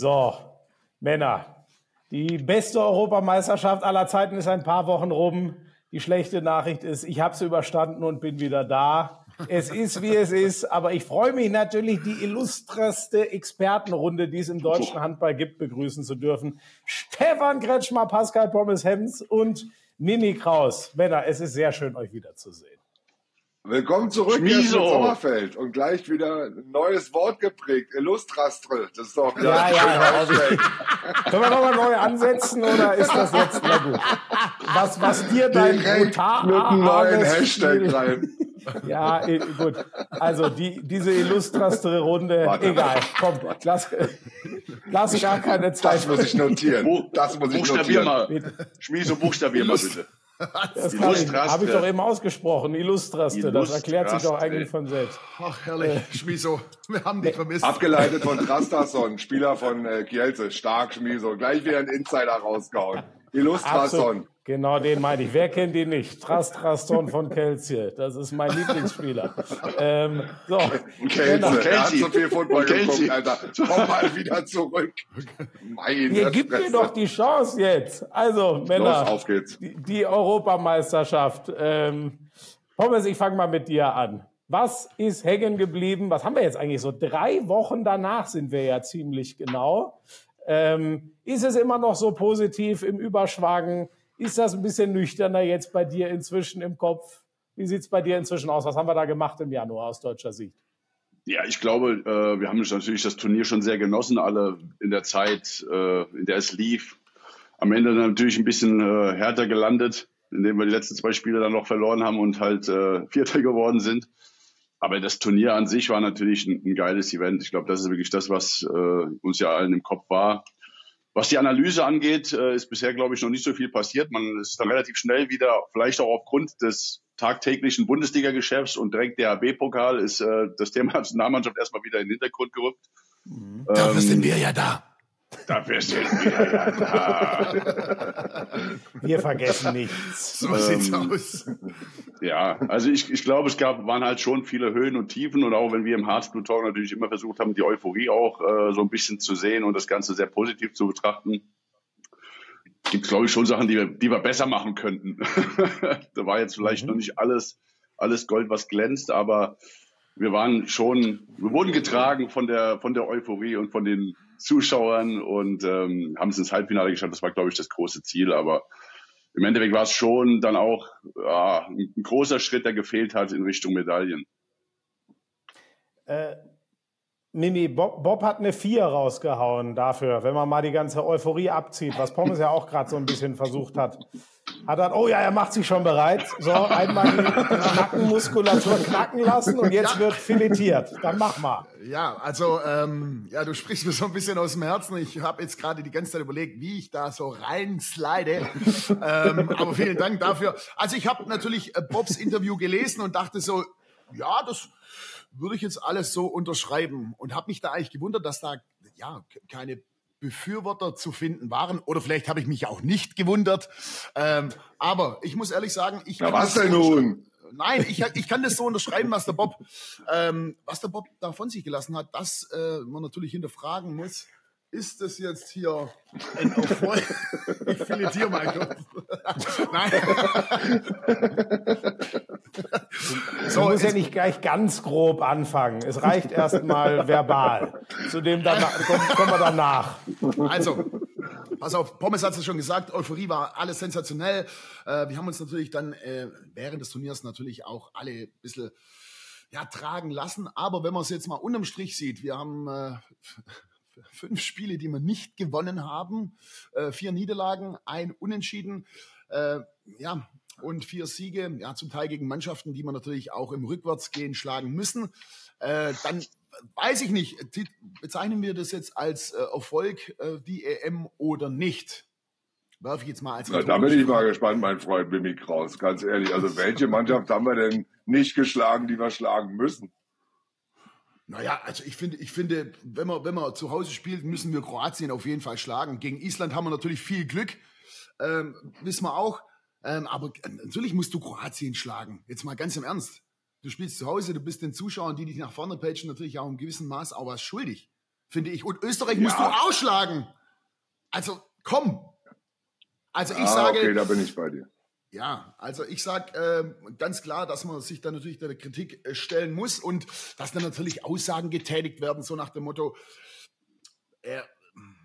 So, Männer, die beste Europameisterschaft aller Zeiten ist ein paar Wochen rum. Die schlechte Nachricht ist, ich habe sie überstanden und bin wieder da. Es ist, wie es ist, aber ich freue mich natürlich, die illustreste Expertenrunde, die es im deutschen Handball gibt, begrüßen zu dürfen. Stefan Kretschmer, Pascal Pommes-Hems und Mimi Kraus. Männer, es ist sehr schön, euch wiederzusehen. Willkommen zurück in Sommerfeld und gleich wieder ein neues Wort geprägt. Illustrastre. Das ist doch Ja, ja, Können wir nochmal neu ansetzen oder ist das jetzt na gut? Was, was dir dein direkt mit einem neuen Hashtag rein. Ja, eh, gut. Also die, diese illustrastere Runde, Warte. egal. Komm, lass, lass gar keine Zeit. Das muss ich notieren. Das muss ich Buchstabier notieren. mal. Schmieso, buchstabier mal bitte. Das Illustraste. habe ich doch eben ausgesprochen. Illustraste. Das erklärt sich doch Illustraste. eigentlich von selbst. Ach, herrlich, Schmiso. Wir haben dich vermisst. Abgeleitet von Trastason, Spieler von äh, Kielce. Stark, Schmieso. Gleich wieder ein Insider rausgehauen. Illustrason. Genau den meine ich. Wer kennt ihn nicht? Trastraston von Kelzje. Das ist mein Lieblingsspieler. ähm, so. Kelce. Männer, Er hat so viel Football geguckt, Alter. Komm mal wieder zurück. Meine Ihr gebt mir doch die Chance jetzt. Also, Männer. Los, auf geht's. Die, die Europameisterschaft. Ähm, Pommes, ich fange mal mit dir an. Was ist hängen geblieben? Was haben wir jetzt eigentlich so? Drei Wochen danach sind wir ja ziemlich genau. Ähm, ist es immer noch so positiv im Überschwagen? Ist das ein bisschen nüchterner jetzt bei dir inzwischen im Kopf? Wie sieht es bei dir inzwischen aus? Was haben wir da gemacht im Januar aus deutscher Sicht? Ja, ich glaube, äh, wir haben natürlich das Turnier schon sehr genossen, alle in der Zeit, äh, in der es lief. Am Ende natürlich ein bisschen äh, härter gelandet, indem wir die letzten zwei Spiele dann noch verloren haben und halt Vierter geworden sind. Aber das Turnier an sich war natürlich ein, ein geiles Event. Ich glaube, das ist wirklich das, was äh, uns ja allen im Kopf war. Was die Analyse angeht, äh, ist bisher, glaube ich, noch nicht so viel passiert. Man ist dann relativ schnell wieder, vielleicht auch aufgrund des tagtäglichen Bundesliga-Geschäfts und direkt der AB-Pokal ist äh, das Thema Nationalmannschaft erstmal wieder in den Hintergrund gerückt. Dafür Ähm, sind wir ja da. Dafür sind wir ja da. Wir vergessen nichts. So sieht's aus. Ja, also ich, ich glaube, es gab, waren halt schon viele Höhen und Tiefen und auch wenn wir im Heartblue Talk natürlich immer versucht haben, die Euphorie auch äh, so ein bisschen zu sehen und das Ganze sehr positiv zu betrachten, gibt es, glaube ich, schon Sachen, die wir, die wir besser machen könnten. da war jetzt vielleicht noch nicht alles, alles Gold, was glänzt, aber wir waren schon, wir wurden getragen von der, von der Euphorie und von den Zuschauern und ähm, haben es ins Halbfinale geschafft. Das war, glaube ich, das große Ziel, aber im Endeffekt war es schon dann auch ja, ein großer Schritt, der gefehlt hat in Richtung Medaillen. Äh, Mimi, Bob, Bob hat eine 4 rausgehauen dafür, wenn man mal die ganze Euphorie abzieht, was Pommes ja auch gerade so ein bisschen versucht hat. Hat er, oh ja, er macht sich schon bereit. So, einmal die Nackenmuskulatur knacken lassen und jetzt wird filetiert. Dann mach mal. Ja, also ähm, ja, du sprichst mir so ein bisschen aus dem Herzen. Ich habe jetzt gerade die ganze Zeit überlegt, wie ich da so reinslide. ähm, aber vielen Dank dafür. Also ich habe natürlich äh, Bobs Interview gelesen und dachte so, ja, das würde ich jetzt alles so unterschreiben und habe mich da eigentlich gewundert, dass da ja ke- keine Befürworter zu finden waren. Oder vielleicht habe ich mich auch nicht gewundert. Ähm, aber ich muss ehrlich sagen, ich Na was denn nun? Nein, ich, ich kann das so unterschreiben, was der Bob, ähm, was der Bob da von sich gelassen hat, dass äh, man natürlich hinterfragen muss. Ist das jetzt hier ein Erfolg? Ich filetiere mal kurz. Nein. So, musst ja es- nicht gleich ganz grob anfangen. Es reicht erstmal verbal. Zu dem danach, kommen, kommen wir danach. Also, pass auf, Pommes hat es ja schon gesagt, Euphorie war alles sensationell. Äh, wir haben uns natürlich dann äh, während des Turniers natürlich auch alle ein bisschen ja, tragen lassen. Aber wenn man es jetzt mal unterm Strich sieht, wir haben äh, fünf Spiele, die wir nicht gewonnen haben, äh, vier Niederlagen, ein Unentschieden. Äh, ja, und vier Siege, ja, zum Teil gegen Mannschaften, die man natürlich auch im Rückwärtsgehen schlagen müssen. Äh, dann weiß ich nicht, bezeichnen wir das jetzt als äh, Erfolg, äh, die EM oder nicht? Werfe ich jetzt mal als Na, Da bin ich mal gespannt, mein Freund Mimi Kraus, ganz ehrlich. Also welche Mannschaft haben wir denn nicht geschlagen, die wir schlagen müssen? Naja, also ich finde, ich finde, wenn man, wenn man zu Hause spielt, müssen wir Kroatien auf jeden Fall schlagen. Gegen Island haben wir natürlich viel Glück, ähm, wissen wir auch. Ähm, aber natürlich musst du Kroatien schlagen. Jetzt mal ganz im Ernst. Du spielst zu Hause, du bist den Zuschauern, die dich nach vorne peitschen, natürlich auch im gewissen Maß auch was schuldig, finde ich. Und Österreich ja. musst du ausschlagen. Also komm. Also ich ah, sage. Okay, da bin ich bei dir. Ja, also ich sage äh, ganz klar, dass man sich dann natürlich der Kritik äh, stellen muss und dass dann natürlich Aussagen getätigt werden, so nach dem Motto, er,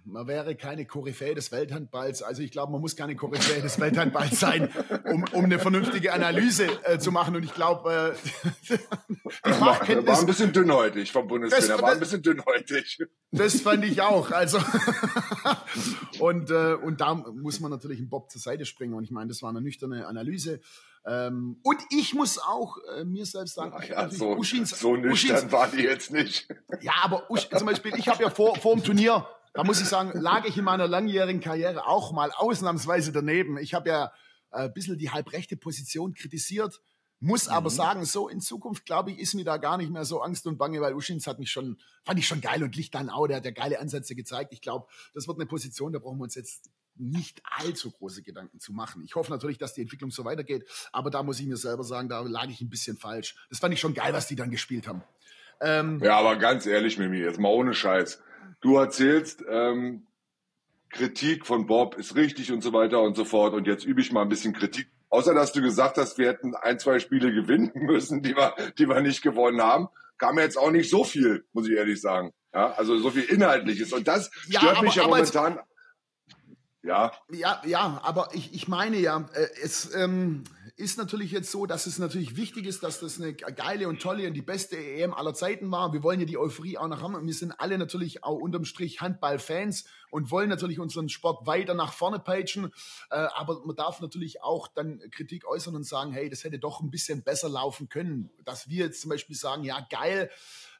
man wäre keine Koryphäe des Welthandballs. Also ich glaube, man muss keine Koryphäe des Welthandballs sein, um, um eine vernünftige Analyse äh, zu machen. Und ich glaube, äh, die Fachkenntnis... War ein bisschen dünnhäutig vom Bundestrainer, war ein bisschen dünnhäutig. Das fand ich auch. Also und, äh, und da muss man natürlich einen Bob zur Seite springen. Und ich meine, das war eine nüchterne Analyse. Ähm, und ich muss auch äh, mir selbst sagen, ja, so, Uschins, so nüchtern Uschins, war die jetzt nicht. Ja, aber Usch, zum Beispiel, ich habe ja vor, vor dem Turnier da muss ich sagen, lag ich in meiner langjährigen Karriere auch mal ausnahmsweise daneben. Ich habe ja äh, ein bisschen die halbrechte Position kritisiert, muss aber mhm. sagen, so in Zukunft, glaube ich, ist mir da gar nicht mehr so Angst und Bange, weil Uschins hat mich schon, fand ich schon geil und Licht dann auch, der hat ja geile Ansätze gezeigt. Ich glaube, das wird eine Position, da brauchen wir uns jetzt nicht allzu große Gedanken zu machen. Ich hoffe natürlich, dass die Entwicklung so weitergeht, aber da muss ich mir selber sagen, da lag ich ein bisschen falsch. Das fand ich schon geil, was die dann gespielt haben. Ähm, ja, aber ganz ehrlich, Mimi, jetzt mal ohne Scheiß du erzählst, ähm, Kritik von Bob ist richtig und so weiter und so fort. Und jetzt übe ich mal ein bisschen Kritik. Außer dass du gesagt hast, wir hätten ein, zwei Spiele gewinnen müssen, die wir, die wir nicht gewonnen haben, kam jetzt auch nicht so viel, muss ich ehrlich sagen. Ja, also so viel Inhaltliches. Und das ja, stört aber, mich ja momentan. Ja. Ja, ja, aber ich, ich meine ja, äh, es, ähm, ist natürlich jetzt so, dass es natürlich wichtig ist, dass das eine geile und tolle und die beste EM aller Zeiten war. Wir wollen ja die Euphorie auch noch haben. Und wir sind alle natürlich auch unterm Strich Handballfans und wollen natürlich unseren Sport weiter nach vorne peitschen. Äh, aber man darf natürlich auch dann Kritik äußern und sagen, hey, das hätte doch ein bisschen besser laufen können. Dass wir jetzt zum Beispiel sagen, ja, geil,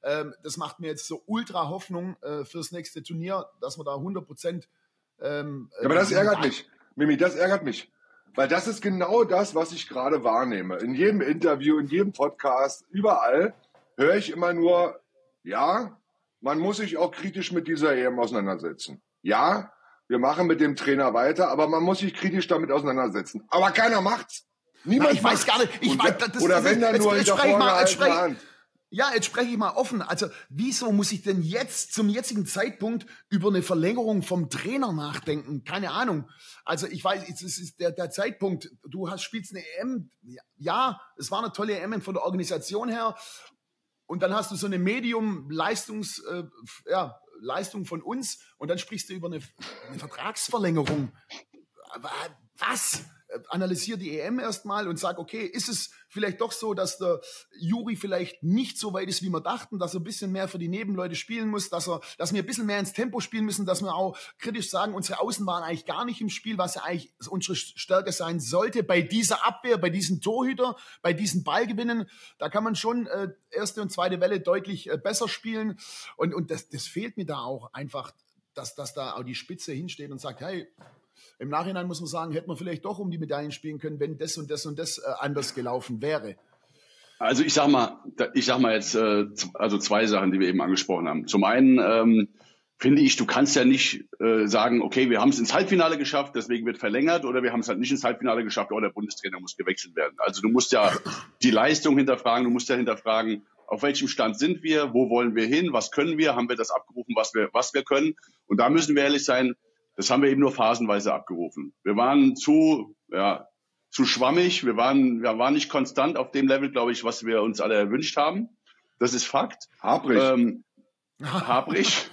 ähm, das macht mir jetzt so ultra Hoffnung äh, fürs nächste Turnier, dass wir da 100 Prozent. Ähm, ja, aber das äh, ärgert mich. Mimi, das ärgert mich. Weil das ist genau das, was ich gerade wahrnehme. In jedem Interview, in jedem Podcast, überall höre ich immer nur, ja, man muss sich auch kritisch mit dieser EM auseinandersetzen. Ja, wir machen mit dem Trainer weiter, aber man muss sich kritisch damit auseinandersetzen. Aber keiner macht's. Niemand Na, ich weiß gar nicht. Ich weiß, das, oder das, wenn dann nur in der vorgehaltenen Hand. Ja, jetzt spreche ich mal offen. Also, wieso muss ich denn jetzt zum jetzigen Zeitpunkt über eine Verlängerung vom Trainer nachdenken? Keine Ahnung. Also, ich weiß, es ist der, der Zeitpunkt. Du hast, spielst eine EM. Ja, es war eine tolle EM von der Organisation her. Und dann hast du so eine Medium-Leistungs, äh, ja, Leistung von uns. Und dann sprichst du über eine, eine Vertragsverlängerung. Was? Analysiere die EM erstmal und sage, okay, ist es vielleicht doch so, dass der Juri vielleicht nicht so weit ist, wie wir dachten, dass er ein bisschen mehr für die Nebenleute spielen muss, dass er, dass wir ein bisschen mehr ins Tempo spielen müssen, dass wir auch kritisch sagen, unsere Außen waren eigentlich gar nicht im Spiel, was ja eigentlich unsere Stärke sein sollte. Bei dieser Abwehr, bei diesen Torhüter, bei diesen Ballgewinnen, da kann man schon äh, erste und zweite Welle deutlich äh, besser spielen. Und, und das, das fehlt mir da auch einfach, dass, dass da auch die Spitze hinsteht und sagt, hey, im Nachhinein muss man sagen, hätte man vielleicht doch um die Medaillen spielen können, wenn das und das und das äh, anders gelaufen wäre. Also ich sag mal, ich sag mal jetzt äh, also zwei Sachen, die wir eben angesprochen haben. Zum einen ähm, finde ich, du kannst ja nicht äh, sagen, okay, wir haben es ins Halbfinale geschafft, deswegen wird verlängert, oder wir haben es halt nicht ins Halbfinale geschafft, oder der Bundestrainer muss gewechselt werden. Also du musst ja die Leistung hinterfragen, du musst ja hinterfragen, auf welchem Stand sind wir, wo wollen wir hin, was können wir, haben wir das abgerufen, was wir, was wir können. Und da müssen wir ehrlich sein, das haben wir eben nur phasenweise abgerufen. Wir waren zu, ja, zu schwammig. Wir waren, wir waren nicht konstant auf dem Level, glaube ich, was wir uns alle erwünscht haben. Das ist Fakt. Habrig. Ähm, habrig.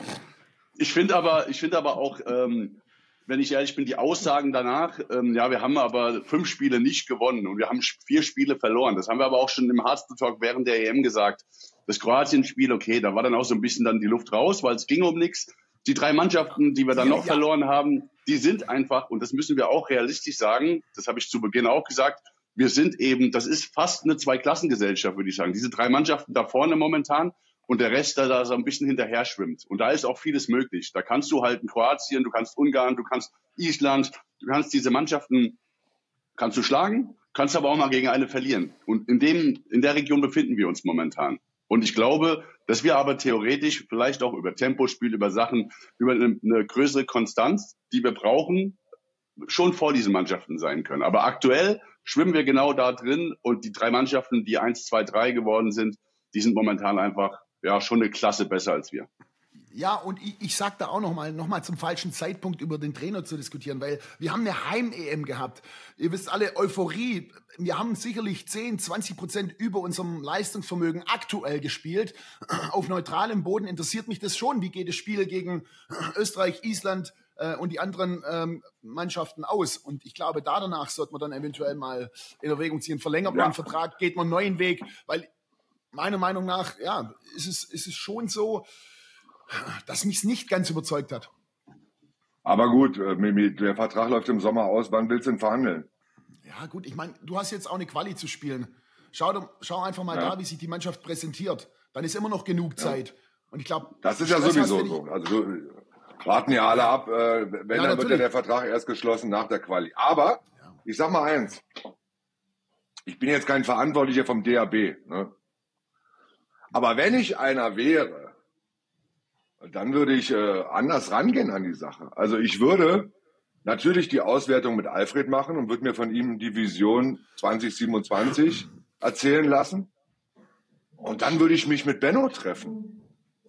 Ich finde aber, ich finde aber auch, ähm, wenn ich ehrlich bin, die Aussagen danach, ähm, ja, wir haben aber fünf Spiele nicht gewonnen und wir haben vier Spiele verloren. Das haben wir aber auch schon im Hardstyle Talk während der EM gesagt. Das Kroatien-Spiel, okay, da war dann auch so ein bisschen dann die Luft raus, weil es ging um nichts. Die drei Mannschaften, die wir dann noch ja. verloren haben, die sind einfach, und das müssen wir auch realistisch sagen, das habe ich zu Beginn auch gesagt, wir sind eben, das ist fast eine Zweiklassengesellschaft, würde ich sagen. Diese drei Mannschaften da vorne momentan und der Rest, der da so ein bisschen hinterher schwimmt. Und da ist auch vieles möglich. Da kannst du halt in Kroatien, du kannst Ungarn, du kannst Island, du kannst diese Mannschaften, kannst du schlagen, kannst aber auch mal gegen eine verlieren. Und in dem, in der Region befinden wir uns momentan. Und ich glaube, dass wir aber theoretisch vielleicht auch über Tempospiel, über Sachen, über eine, eine größere Konstanz, die wir brauchen, schon vor diesen Mannschaften sein können. Aber aktuell schwimmen wir genau da drin und die drei Mannschaften, die eins, zwei, drei geworden sind, die sind momentan einfach ja schon eine Klasse besser als wir. Ja, und ich, ich sage da auch nochmal noch mal zum falschen Zeitpunkt über den Trainer zu diskutieren, weil wir haben eine Heim-EM gehabt. Ihr wisst alle, Euphorie. Wir haben sicherlich 10, 20 Prozent über unserem Leistungsvermögen aktuell gespielt. Auf neutralem Boden interessiert mich das schon. Wie geht das Spiel gegen Österreich, Island äh, und die anderen ähm, Mannschaften aus? Und ich glaube, da danach sollte man dann eventuell mal in Erwägung ziehen. Verlängert man einen Vertrag, geht man einen neuen Weg, weil meiner Meinung nach, ja, ist es, ist es schon so, dass mich es nicht ganz überzeugt hat. Aber gut, äh, der Vertrag läuft im Sommer aus. Wann willst du denn verhandeln? Ja, gut, ich meine, du hast jetzt auch eine Quali zu spielen. Schau, schau einfach mal ja. da, wie sich die Mannschaft präsentiert. Dann ist immer noch genug Zeit. Ja. Und ich glaube, das ist ja sowieso so. Also warten ja alle ab. Äh, wenn, ja, dann wird ja der Vertrag erst geschlossen nach der Quali. Aber ich sag mal eins: Ich bin jetzt kein Verantwortlicher vom DAB. Ne? Aber wenn ich einer wäre, dann würde ich äh, anders rangehen an die Sache. Also ich würde natürlich die Auswertung mit Alfred machen und würde mir von ihm die Vision 2027 erzählen lassen. Und dann würde ich mich mit Benno treffen.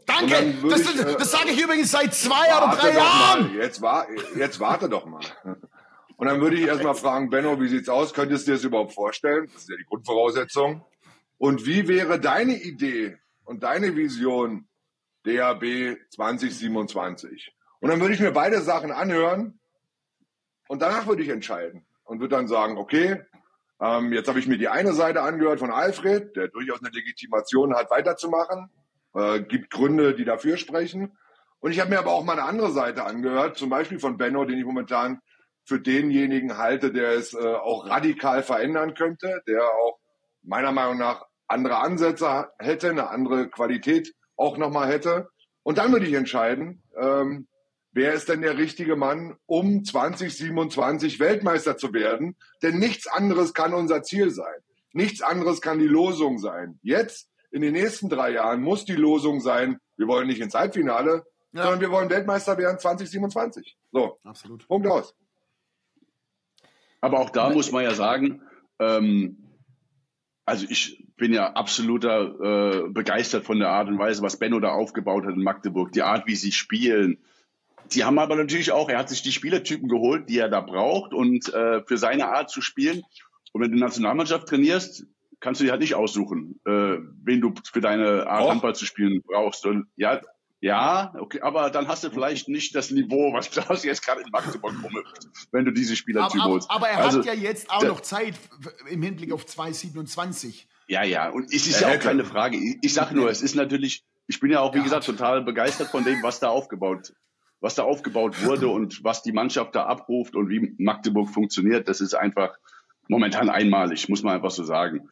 Danke! Das, ich, äh, das sage ich übrigens seit zwei oder drei Jahren! Jetzt, war, jetzt warte doch mal. Und dann würde ich erstmal fragen, Benno, wie sieht's aus? Könntest du dir das überhaupt vorstellen? Das ist ja die Grundvoraussetzung. Und wie wäre deine Idee und deine Vision DAB 2027. Und dann würde ich mir beide Sachen anhören und danach würde ich entscheiden und würde dann sagen, okay, ähm, jetzt habe ich mir die eine Seite angehört von Alfred, der durchaus eine Legitimation hat, weiterzumachen, äh, gibt Gründe, die dafür sprechen. Und ich habe mir aber auch mal eine andere Seite angehört, zum Beispiel von Benno, den ich momentan für denjenigen halte, der es äh, auch radikal verändern könnte, der auch meiner Meinung nach andere Ansätze hätte, eine andere Qualität auch nochmal hätte. Und dann würde ich entscheiden, ähm, wer ist denn der richtige Mann, um 2027 Weltmeister zu werden? Denn nichts anderes kann unser Ziel sein. Nichts anderes kann die Losung sein. Jetzt, in den nächsten drei Jahren, muss die Losung sein, wir wollen nicht ins Halbfinale, ja. sondern wir wollen Weltmeister werden 2027. So, absolut. Punkt aus. Aber auch da muss man ja sagen, ähm, also ich bin ja absoluter äh, begeistert von der Art und Weise, was Benno da aufgebaut hat in Magdeburg, die Art, wie sie spielen. Die haben aber natürlich auch, er hat sich die Spielertypen geholt, die er da braucht und äh, für seine Art zu spielen. Und wenn du Nationalmannschaft trainierst, kannst du dir halt nicht aussuchen, äh, wen du für deine Art. Handball zu spielen brauchst. Und ja, ja, okay, aber dann hast du vielleicht nicht das Niveau, was Klaus jetzt gerade in Magdeburg rumhüpft, wenn du diese Spielertyp holst. Aber, aber, er also, hat ja jetzt auch noch Zeit im Hinblick auf 2027. Ja, ja, und es ist ja auch keine Frage. Ich, ich sage nur, es ist natürlich, ich bin ja auch, wie ja. gesagt, total begeistert von dem, was da aufgebaut, was da aufgebaut wurde und was die Mannschaft da abruft und wie Magdeburg funktioniert. Das ist einfach momentan einmalig, muss man einfach so sagen.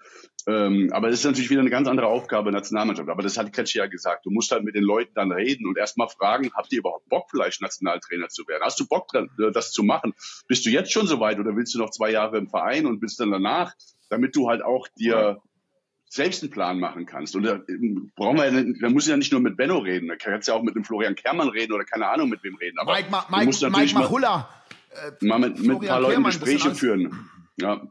Ähm, aber das ist natürlich wieder eine ganz andere Aufgabe Nationalmannschaft. Aber das hat Kretsche ja gesagt. Du musst halt mit den Leuten dann reden und erstmal fragen, habt ihr überhaupt Bock, vielleicht Nationaltrainer zu werden? Hast du Bock dran, äh, das zu machen? Bist du jetzt schon so weit oder willst du noch zwei Jahre im Verein und bist dann danach, damit du halt auch dir selbst einen Plan machen kannst. Und da brauchen wir, da muss ja nicht nur mit Benno reden, da kannst du ja auch mit dem Florian Kermann reden oder keine Ahnung mit wem reden. Aber Mike, Ma Mike, Mike Machulla, äh, mal mit, mit ein paar Leuten Gespräche führen. Ja.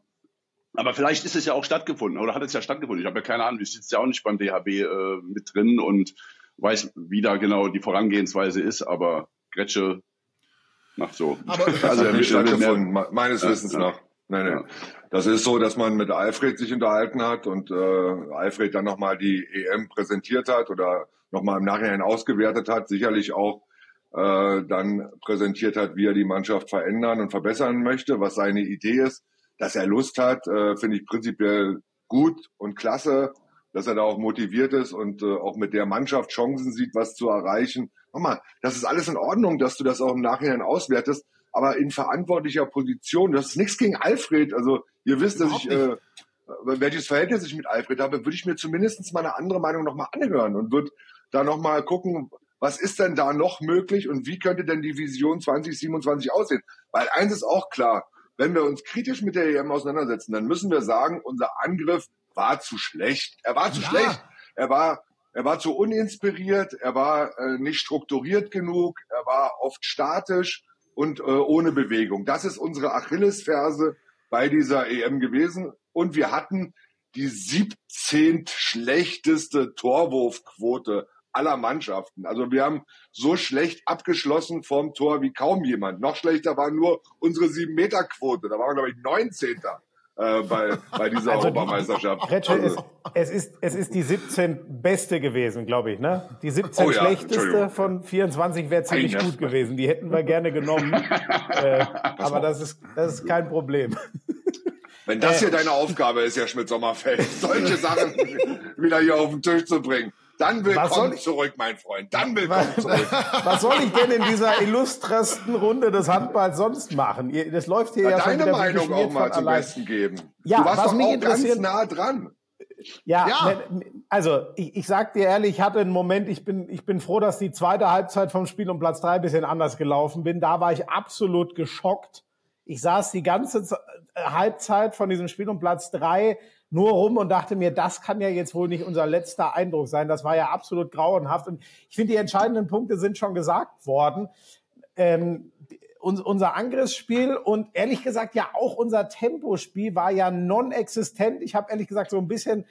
Aber vielleicht ist es ja auch stattgefunden oder hat es ja stattgefunden. Ich habe ja keine Ahnung, ich sitze ja auch nicht beim DHB äh, mit drin und weiß, wie da genau die Vorangehensweise ist, aber Gretsche macht so. Aber also er nicht stattgefunden, mehr, meines ja, Wissens ja. nach. Nein, nein. Ja. Das ist so, dass man mit Alfred sich unterhalten hat und äh, Alfred dann nochmal die EM präsentiert hat oder nochmal im Nachhinein ausgewertet hat, sicherlich auch äh, dann präsentiert hat, wie er die Mannschaft verändern und verbessern möchte, was seine Idee ist dass er Lust hat, äh, finde ich prinzipiell gut und klasse, dass er da auch motiviert ist und äh, auch mit der Mannschaft Chancen sieht, was zu erreichen. Nochmal, das ist alles in Ordnung, dass du das auch im Nachhinein auswertest. Aber in verantwortlicher Position. Das ist nichts gegen Alfred. Also ihr wisst, dass ich äh, welches Verhältnis ich mit Alfred habe, würde ich mir zumindest mal eine andere Meinung nochmal anhören und würde da nochmal gucken, was ist denn da noch möglich und wie könnte denn die Vision 2027 aussehen? Weil eins ist auch klar, wenn wir uns kritisch mit der EM auseinandersetzen, dann müssen wir sagen, unser Angriff war zu schlecht. Er war zu ja. schlecht. Er war, er war zu uninspiriert. Er war äh, nicht strukturiert genug. Er war oft statisch und äh, ohne Bewegung. Das ist unsere Achillesferse bei dieser EM gewesen. Und wir hatten die 17 schlechteste Torwurfquote aller Mannschaften. Also wir haben so schlecht abgeschlossen vorm Tor wie kaum jemand. Noch schlechter war nur unsere 7-Meter-Quote. Da waren wir, glaube ich, 19. Äh, bei, bei dieser also Europameisterschaft. Retsche, also. es, es, ist, es ist die 17 beste gewesen, glaube ich. Ne? Die 17 oh, ja, schlechteste von 24 wäre ziemlich gut gewesen. Die hätten wir gerne genommen. äh, aber das ist, das ist kein Problem. Wenn das hier äh, deine Aufgabe ist, Herr Schmidt-Sommerfeld, solche Sachen wieder hier auf den Tisch zu bringen, dann willkommen zurück, mein Freund. Dann willkommen was, zurück. Was soll ich denn in dieser illustresten Runde des Handballs sonst machen? Das läuft hier ja, ja Deine Meinung auch mal zum allein. Besten geben. Ja, du warst was doch mich auch interessiert, ganz nah dran. Ja, ja. also ich, ich sag dir ehrlich, ich hatte einen Moment, ich bin, ich bin froh, dass die zweite Halbzeit vom Spiel um Platz drei ein bisschen anders gelaufen bin. Da war ich absolut geschockt. Ich saß die ganze Halbzeit von diesem Spiel um Platz drei nur rum und dachte mir, das kann ja jetzt wohl nicht unser letzter Eindruck sein. Das war ja absolut grauenhaft. Und ich finde, die entscheidenden Punkte sind schon gesagt worden. Ähm, unser Angriffsspiel und ehrlich gesagt ja auch unser Tempospiel war ja non-existent. Ich habe ehrlich gesagt so ein bisschen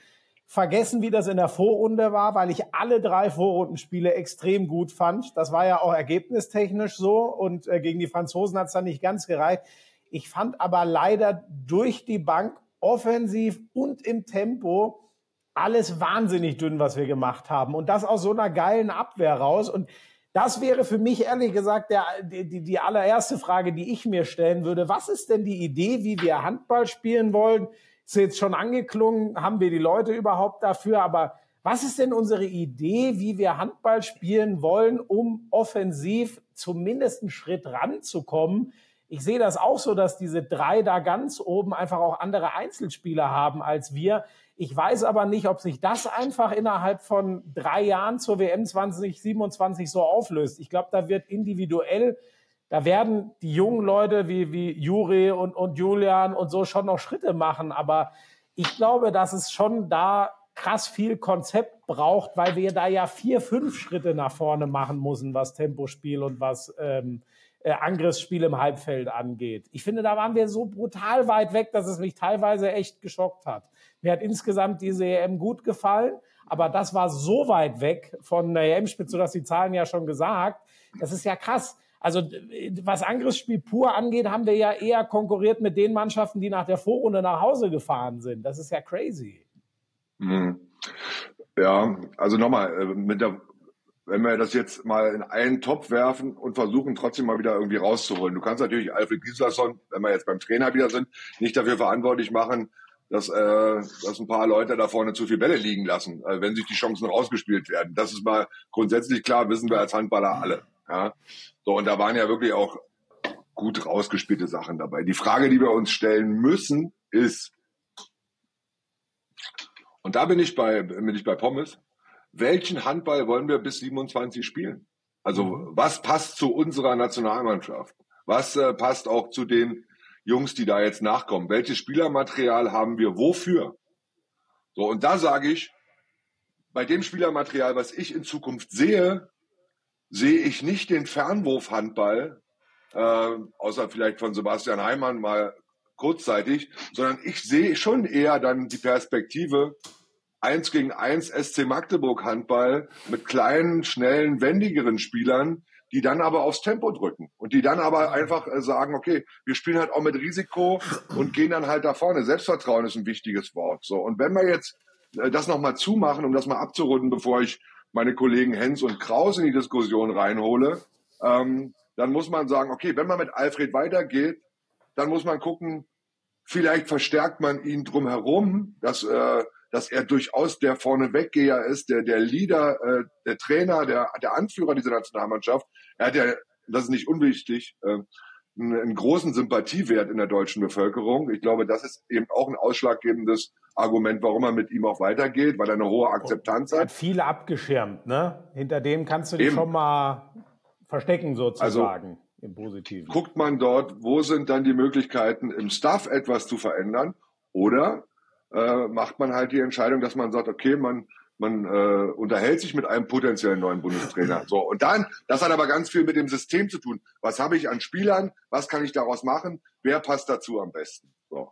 vergessen, wie das in der Vorrunde war, weil ich alle drei Vorrundenspiele extrem gut fand. Das war ja auch ergebnistechnisch so und äh, gegen die Franzosen hat es dann nicht ganz gereicht. Ich fand aber leider durch die Bank offensiv und im Tempo alles wahnsinnig dünn, was wir gemacht haben. Und das aus so einer geilen Abwehr raus. Und das wäre für mich ehrlich gesagt der, die, die allererste Frage, die ich mir stellen würde. Was ist denn die Idee, wie wir Handball spielen wollen? Ist jetzt schon angeklungen, haben wir die Leute überhaupt dafür? Aber was ist denn unsere Idee, wie wir Handball spielen wollen, um offensiv zumindest einen Schritt ranzukommen? Ich sehe das auch so, dass diese drei da ganz oben einfach auch andere Einzelspieler haben als wir. Ich weiß aber nicht, ob sich das einfach innerhalb von drei Jahren zur WM 2027 so auflöst. Ich glaube, da wird individuell, da werden die jungen Leute wie, wie Juri und, und Julian und so schon noch Schritte machen. Aber ich glaube, dass es schon da krass viel Konzept braucht, weil wir da ja vier, fünf Schritte nach vorne machen müssen, was Tempospiel und was ähm, äh, Angriffsspiel im Halbfeld angeht. Ich finde, da waren wir so brutal weit weg, dass es mich teilweise echt geschockt hat. Mir hat insgesamt diese EM gut gefallen, aber das war so weit weg von der EM-Spitze, du hast die Zahlen ja schon gesagt. Das ist ja krass. Also was Angriffsspiel pur angeht, haben wir ja eher konkurriert mit den Mannschaften, die nach der Vorrunde nach Hause gefahren sind. Das ist ja crazy. Mhm. Ja, also nochmal, äh, mit der wenn wir das jetzt mal in einen Topf werfen und versuchen trotzdem mal wieder irgendwie rauszuholen. Du kannst natürlich Alfred Gislason, wenn wir jetzt beim Trainer wieder sind, nicht dafür verantwortlich machen, dass, äh, dass ein paar Leute da vorne zu viel Bälle liegen lassen, äh, wenn sich die Chancen rausgespielt werden. Das ist mal grundsätzlich klar, wissen wir als Handballer alle. Ja? So, und da waren ja wirklich auch gut rausgespielte Sachen dabei. Die Frage, die wir uns stellen müssen, ist, und da bin ich bei, bin ich bei Pommes, welchen Handball wollen wir bis 27 spielen? Also mhm. was passt zu unserer Nationalmannschaft? Was äh, passt auch zu den Jungs, die da jetzt nachkommen? Welches Spielermaterial haben wir wofür? So, und da sage ich, bei dem Spielermaterial, was ich in Zukunft sehe, sehe ich nicht den Fernwurfhandball, äh, außer vielleicht von Sebastian Heimann mal kurzzeitig, sondern ich sehe schon eher dann die Perspektive, eins gegen eins SC Magdeburg Handball mit kleinen, schnellen, wendigeren Spielern, die dann aber aufs Tempo drücken und die dann aber einfach äh, sagen, okay, wir spielen halt auch mit Risiko und gehen dann halt da vorne. Selbstvertrauen ist ein wichtiges Wort. So und wenn wir jetzt äh, das nochmal zumachen, um das mal abzurunden, bevor ich meine Kollegen Hens und Kraus in die Diskussion reinhole, ähm, dann muss man sagen, okay, wenn man mit Alfred weitergeht, dann muss man gucken, vielleicht verstärkt man ihn drumherum, dass äh, dass er durchaus der Vorneweggeher ist, der, der Leader, äh, der Trainer, der, der Anführer dieser Nationalmannschaft. Er hat ja, das ist nicht unwichtig, äh, einen, einen großen Sympathiewert in der deutschen Bevölkerung. Ich glaube, das ist eben auch ein ausschlaggebendes Argument, warum er mit ihm auch weitergeht, weil er eine hohe Akzeptanz Er hat. hat viele abgeschirmt, ne? Hinter dem kannst du dich Eben. schon mal verstecken, sozusagen, im Positiven. Guckt man dort, wo sind dann die Möglichkeiten, im Staff etwas zu verändern? Oder äh, macht man halt die Entscheidung, dass man sagt, okay, man, man äh, unterhält sich mit einem potenziellen neuen Bundestrainer. So, und dann, das hat aber ganz viel mit dem System zu tun. Was habe ich an Spielern? Was kann ich daraus machen? Wer passt dazu am besten? So.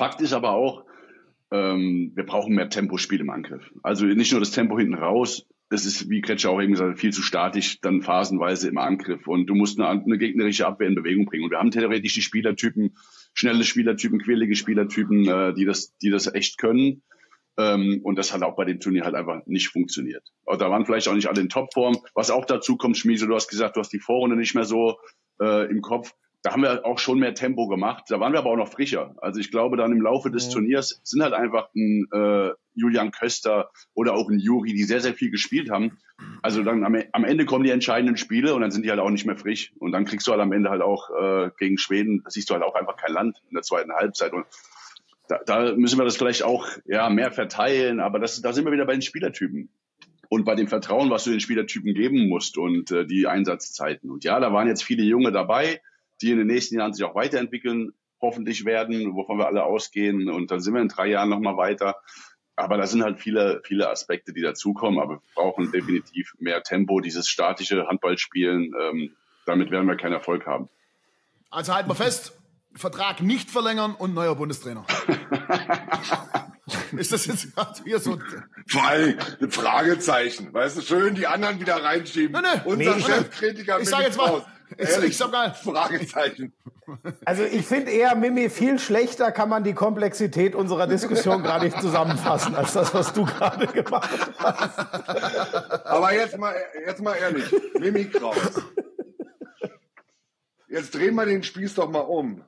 Fakt ist aber auch, ähm, wir brauchen mehr Tempospiel im Angriff. Also nicht nur das Tempo hinten raus, das ist, wie Kretscher auch eben gesagt hat, viel zu statisch, dann phasenweise im Angriff. Und du musst eine, eine gegnerische Abwehr in Bewegung bringen. Und wir haben theoretisch die Spielertypen, schnelle Spielertypen, quirlige Spielertypen, äh, die, das, die das echt können. Ähm, und das hat auch bei dem Turnier halt einfach nicht funktioniert. Aber da waren vielleicht auch nicht alle in Topform. Was auch dazu kommt, Schmiese, du hast gesagt, du hast die Vorrunde nicht mehr so äh, im Kopf. Da haben wir auch schon mehr Tempo gemacht. Da waren wir aber auch noch frischer. Also ich glaube, dann im Laufe des Turniers sind halt einfach ein äh, Julian Köster oder auch ein Juri, die sehr, sehr viel gespielt haben. Also dann am, am Ende kommen die entscheidenden Spiele und dann sind die halt auch nicht mehr frisch. Und dann kriegst du halt am Ende halt auch äh, gegen Schweden, da siehst du halt auch einfach kein Land in der zweiten Halbzeit. Und da, da müssen wir das vielleicht auch ja, mehr verteilen, aber das, da sind wir wieder bei den Spielertypen und bei dem Vertrauen, was du den Spielertypen geben musst und äh, die Einsatzzeiten. Und ja, da waren jetzt viele Junge dabei, die in den nächsten Jahren sich auch weiterentwickeln, hoffentlich werden, wovon wir alle ausgehen. Und dann sind wir in drei Jahren nochmal weiter. Aber da sind halt viele, viele Aspekte, die dazukommen. Aber wir brauchen definitiv mehr Tempo, dieses statische Handballspielen. Ähm, damit werden wir keinen Erfolg haben. Also halten wir fest, Vertrag nicht verlängern und neuer Bundestrainer. Ist das jetzt gerade hier so? Vor allem ein Fragezeichen. Weißt du, schön die anderen wieder reinschieben. Nee, nee. Unser Nee. Chefkritiker Ich sag Willi jetzt mal, Kraus. ich- Ehrlich, mal- Fragezeichen. Also ich finde eher, Mimi, viel schlechter kann man die Komplexität unserer Diskussion gerade nicht zusammenfassen, als das, was du gerade gemacht hast. Aber jetzt mal, jetzt mal ehrlich, Mimi Kraus. Jetzt drehen wir den Spieß doch mal um.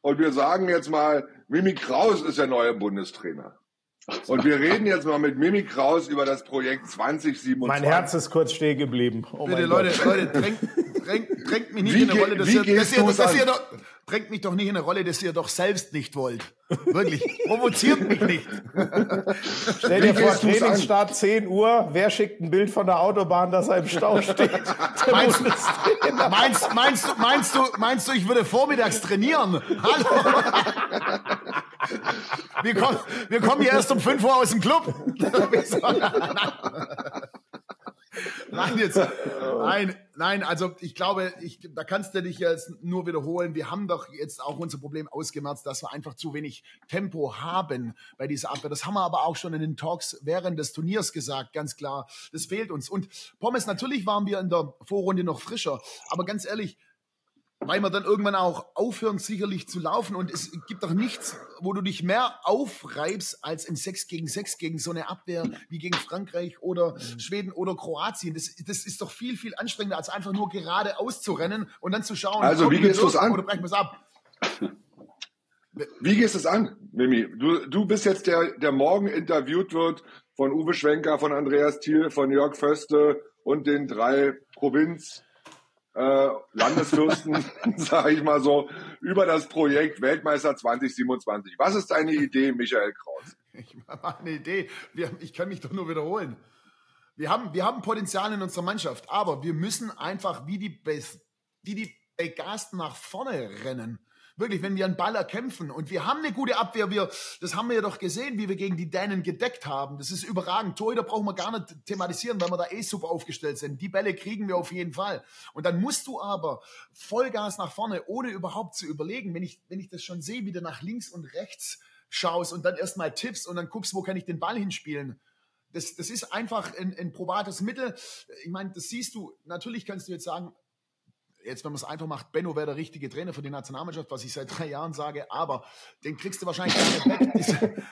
Und wir sagen jetzt mal, Mimi Kraus ist der neue Bundestrainer. Und wir reden jetzt mal mit Mimi Kraus über das Projekt 2027. Mein Herz ist kurz stehen geblieben. Oh Bitte, mein Leute, Gott. Leute, drängt, drängt, drängt mich nicht Wie in eine Rolle, dass ihr, dass ihr, dass ihr doch, drängt mich doch nicht in eine Rolle, dass ihr doch selbst nicht wollt. Wirklich, provoziert mich nicht. Stell dir vor, an? Trainingsstart 10 Uhr. Wer schickt ein Bild von der Autobahn, dass er im Stau steht? Meinst, meinst, meinst, du, meinst, du, meinst du, ich würde vormittags trainieren? Hallo? Wir kommen, wir kommen hier erst um 5 Uhr aus dem Club. Nein, jetzt, nein, nein, also ich glaube, ich, da kannst du dich jetzt nur wiederholen. Wir haben doch jetzt auch unser Problem ausgemerzt, dass wir einfach zu wenig Tempo haben bei dieser Abwehr. Das haben wir aber auch schon in den Talks während des Turniers gesagt, ganz klar. Das fehlt uns. Und Pommes, natürlich waren wir in der Vorrunde noch frischer, aber ganz ehrlich, weil wir dann irgendwann auch aufhören, sicherlich zu laufen. Und es gibt doch nichts, wo du dich mehr aufreibst, als in 6 gegen 6 gegen so eine Abwehr wie gegen Frankreich oder Schweden oder Kroatien. Das, das ist doch viel, viel anstrengender, als einfach nur geradeaus zu rennen und dann zu schauen, Also, wie gehst durch an? Oder brechen wir es ab? Wie gehst du es an, Mimi? Du, du bist jetzt der, der morgen interviewt wird von Uwe Schwenker, von Andreas Thiel, von Jörg Föste und den drei Provinz äh, Landesfürsten, sage ich mal so, über das Projekt Weltmeister 2027. Was ist deine Idee, Michael Kraus? Ich habe eine Idee. Wir, ich kann mich doch nur wiederholen. Wir haben, wir haben Potenzial in unserer Mannschaft, aber wir müssen einfach wie die, Bes- wie die Begasten nach vorne rennen. Wirklich, wenn wir einen Ball erkämpfen und wir haben eine gute Abwehr, wir, das haben wir ja doch gesehen, wie wir gegen die Dänen gedeckt haben. Das ist überragend. Torhüter brauchen wir gar nicht thematisieren, weil wir da eh super aufgestellt sind. Die Bälle kriegen wir auf jeden Fall. Und dann musst du aber Vollgas nach vorne, ohne überhaupt zu überlegen, wenn ich, wenn ich das schon sehe, wie du nach links und rechts schaust und dann erstmal tippst und dann guckst, wo kann ich den Ball hinspielen. Das, das ist einfach ein, ein probates Mittel. Ich meine, das siehst du, natürlich kannst du jetzt sagen, jetzt wenn man es einfach macht, Benno wäre der richtige Trainer für die Nationalmannschaft, was ich seit drei Jahren sage, aber den kriegst du wahrscheinlich da nicht weg.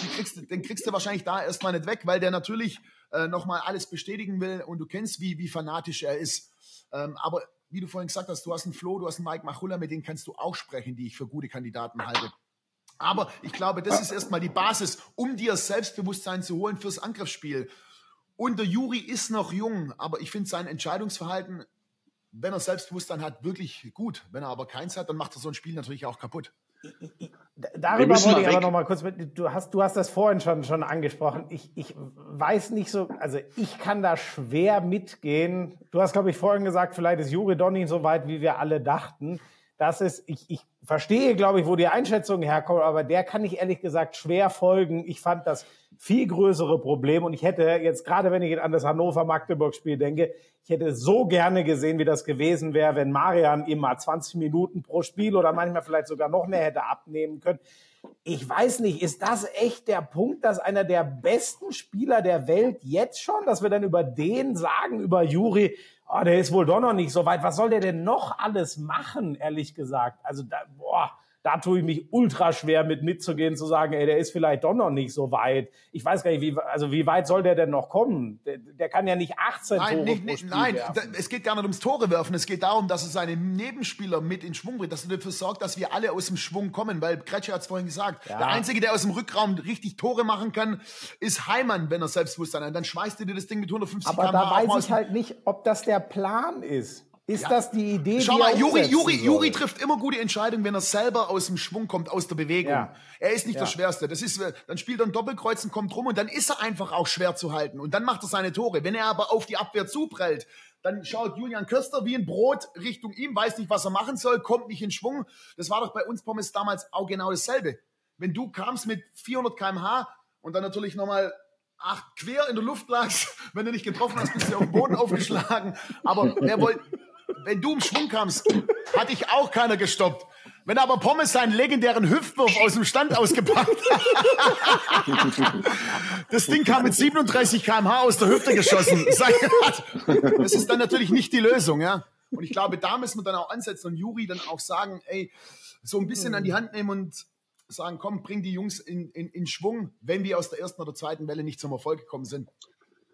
den, kriegst, den kriegst du wahrscheinlich da erstmal nicht weg, weil der natürlich äh, nochmal alles bestätigen will und du kennst, wie, wie fanatisch er ist. Ähm, aber wie du vorhin gesagt hast, du hast einen Flo, du hast einen Mike Machulla, mit denen kannst du auch sprechen, die ich für gute Kandidaten halte. Aber ich glaube, das ist erstmal die Basis, um dir Selbstbewusstsein zu holen fürs Angriffsspiel. Und der Juri ist noch jung, aber ich finde sein Entscheidungsverhalten wenn er Selbstbewusstsein hat, wirklich gut. Wenn er aber keins hat, dann macht er so ein Spiel natürlich auch kaputt. Darüber wollte ich aber noch mal kurz mit, du hast, du hast das vorhin schon, schon angesprochen. Ich, ich weiß nicht so, also ich kann da schwer mitgehen. Du hast, glaube ich, vorhin gesagt, vielleicht ist Juri doch nicht so weit, wie wir alle dachten. Das ist, ich, ich verstehe, glaube ich, wo die Einschätzung herkommt, aber der kann ich ehrlich gesagt schwer folgen. Ich fand das viel größere Problem und ich hätte jetzt gerade, wenn ich an das Hannover-Magdeburg-Spiel denke, ich hätte so gerne gesehen, wie das gewesen wäre, wenn Marian ihm mal 20 Minuten pro Spiel oder manchmal vielleicht sogar noch mehr hätte abnehmen können. Ich weiß nicht, ist das echt der Punkt, dass einer der besten Spieler der Welt jetzt schon, dass wir dann über den sagen, über Juri, oh, der ist wohl doch noch nicht so weit. Was soll der denn noch alles machen, ehrlich gesagt? Also, da, boah, da tue ich mich ultra schwer mit mitzugehen, zu sagen, ey, der ist vielleicht doch noch nicht so weit. Ich weiß gar nicht, wie, also wie weit soll der denn noch kommen? Der, der kann ja nicht 18 nein, Tore nicht, Spiel Nein, werfen. es geht gar nicht ums Tore werfen. Es geht darum, dass er seine Nebenspieler mit in Schwung bringt, dass er dafür sorgt, dass wir alle aus dem Schwung kommen, weil Kretscher hat es vorhin gesagt. Ja. Der Einzige, der aus dem Rückraum richtig Tore machen kann, ist Heimann, wenn er Selbstbewusstsein hat. Dann schmeißt er dir das Ding mit 150 Aber da weiß ich halt nicht, ob das der Plan ist. Ist ja. das die Idee, Schau mal, Juri, Juri, Juri trifft immer gute Entscheidungen, wenn er selber aus dem Schwung kommt, aus der Bewegung. Ja. Er ist nicht ja. der Schwerste. Das ist, dann spielt er ein Doppelkreuz und kommt rum und dann ist er einfach auch schwer zu halten. Und dann macht er seine Tore. Wenn er aber auf die Abwehr zuprellt, dann schaut Julian Köster wie ein Brot Richtung ihm, weiß nicht, was er machen soll, kommt nicht in Schwung. Das war doch bei uns Pommes damals auch genau dasselbe. Wenn du kamst mit 400 kmh und dann natürlich nochmal ach, quer in der Luft lagst, wenn du nicht getroffen hast, bist du auf den Boden aufgeschlagen. Aber wer wollte, wenn du im Schwung kamst, hat dich auch keiner gestoppt. Wenn aber Pommes seinen legendären Hüftwurf aus dem Stand ausgepackt hat, das Ding kam mit 37 km/h aus der Hüfte geschossen. Das ist dann natürlich nicht die Lösung, ja. Und ich glaube, da müssen wir dann auch ansetzen und Juri dann auch sagen, ey, so ein bisschen an die Hand nehmen und sagen, komm, bring die Jungs in, in, in Schwung, wenn wir aus der ersten oder zweiten Welle nicht zum Erfolg gekommen sind.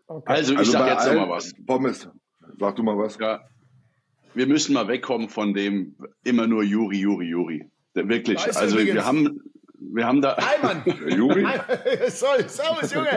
Okay. Also ich also sage jetzt noch mal was. Pommes, sag du mal was. Ja, wir müssen mal wegkommen von dem immer nur Juri, Juri, Juri. Wirklich. Also wir haben, wir haben da. Heimann! Juri? Soll, servus, Junge!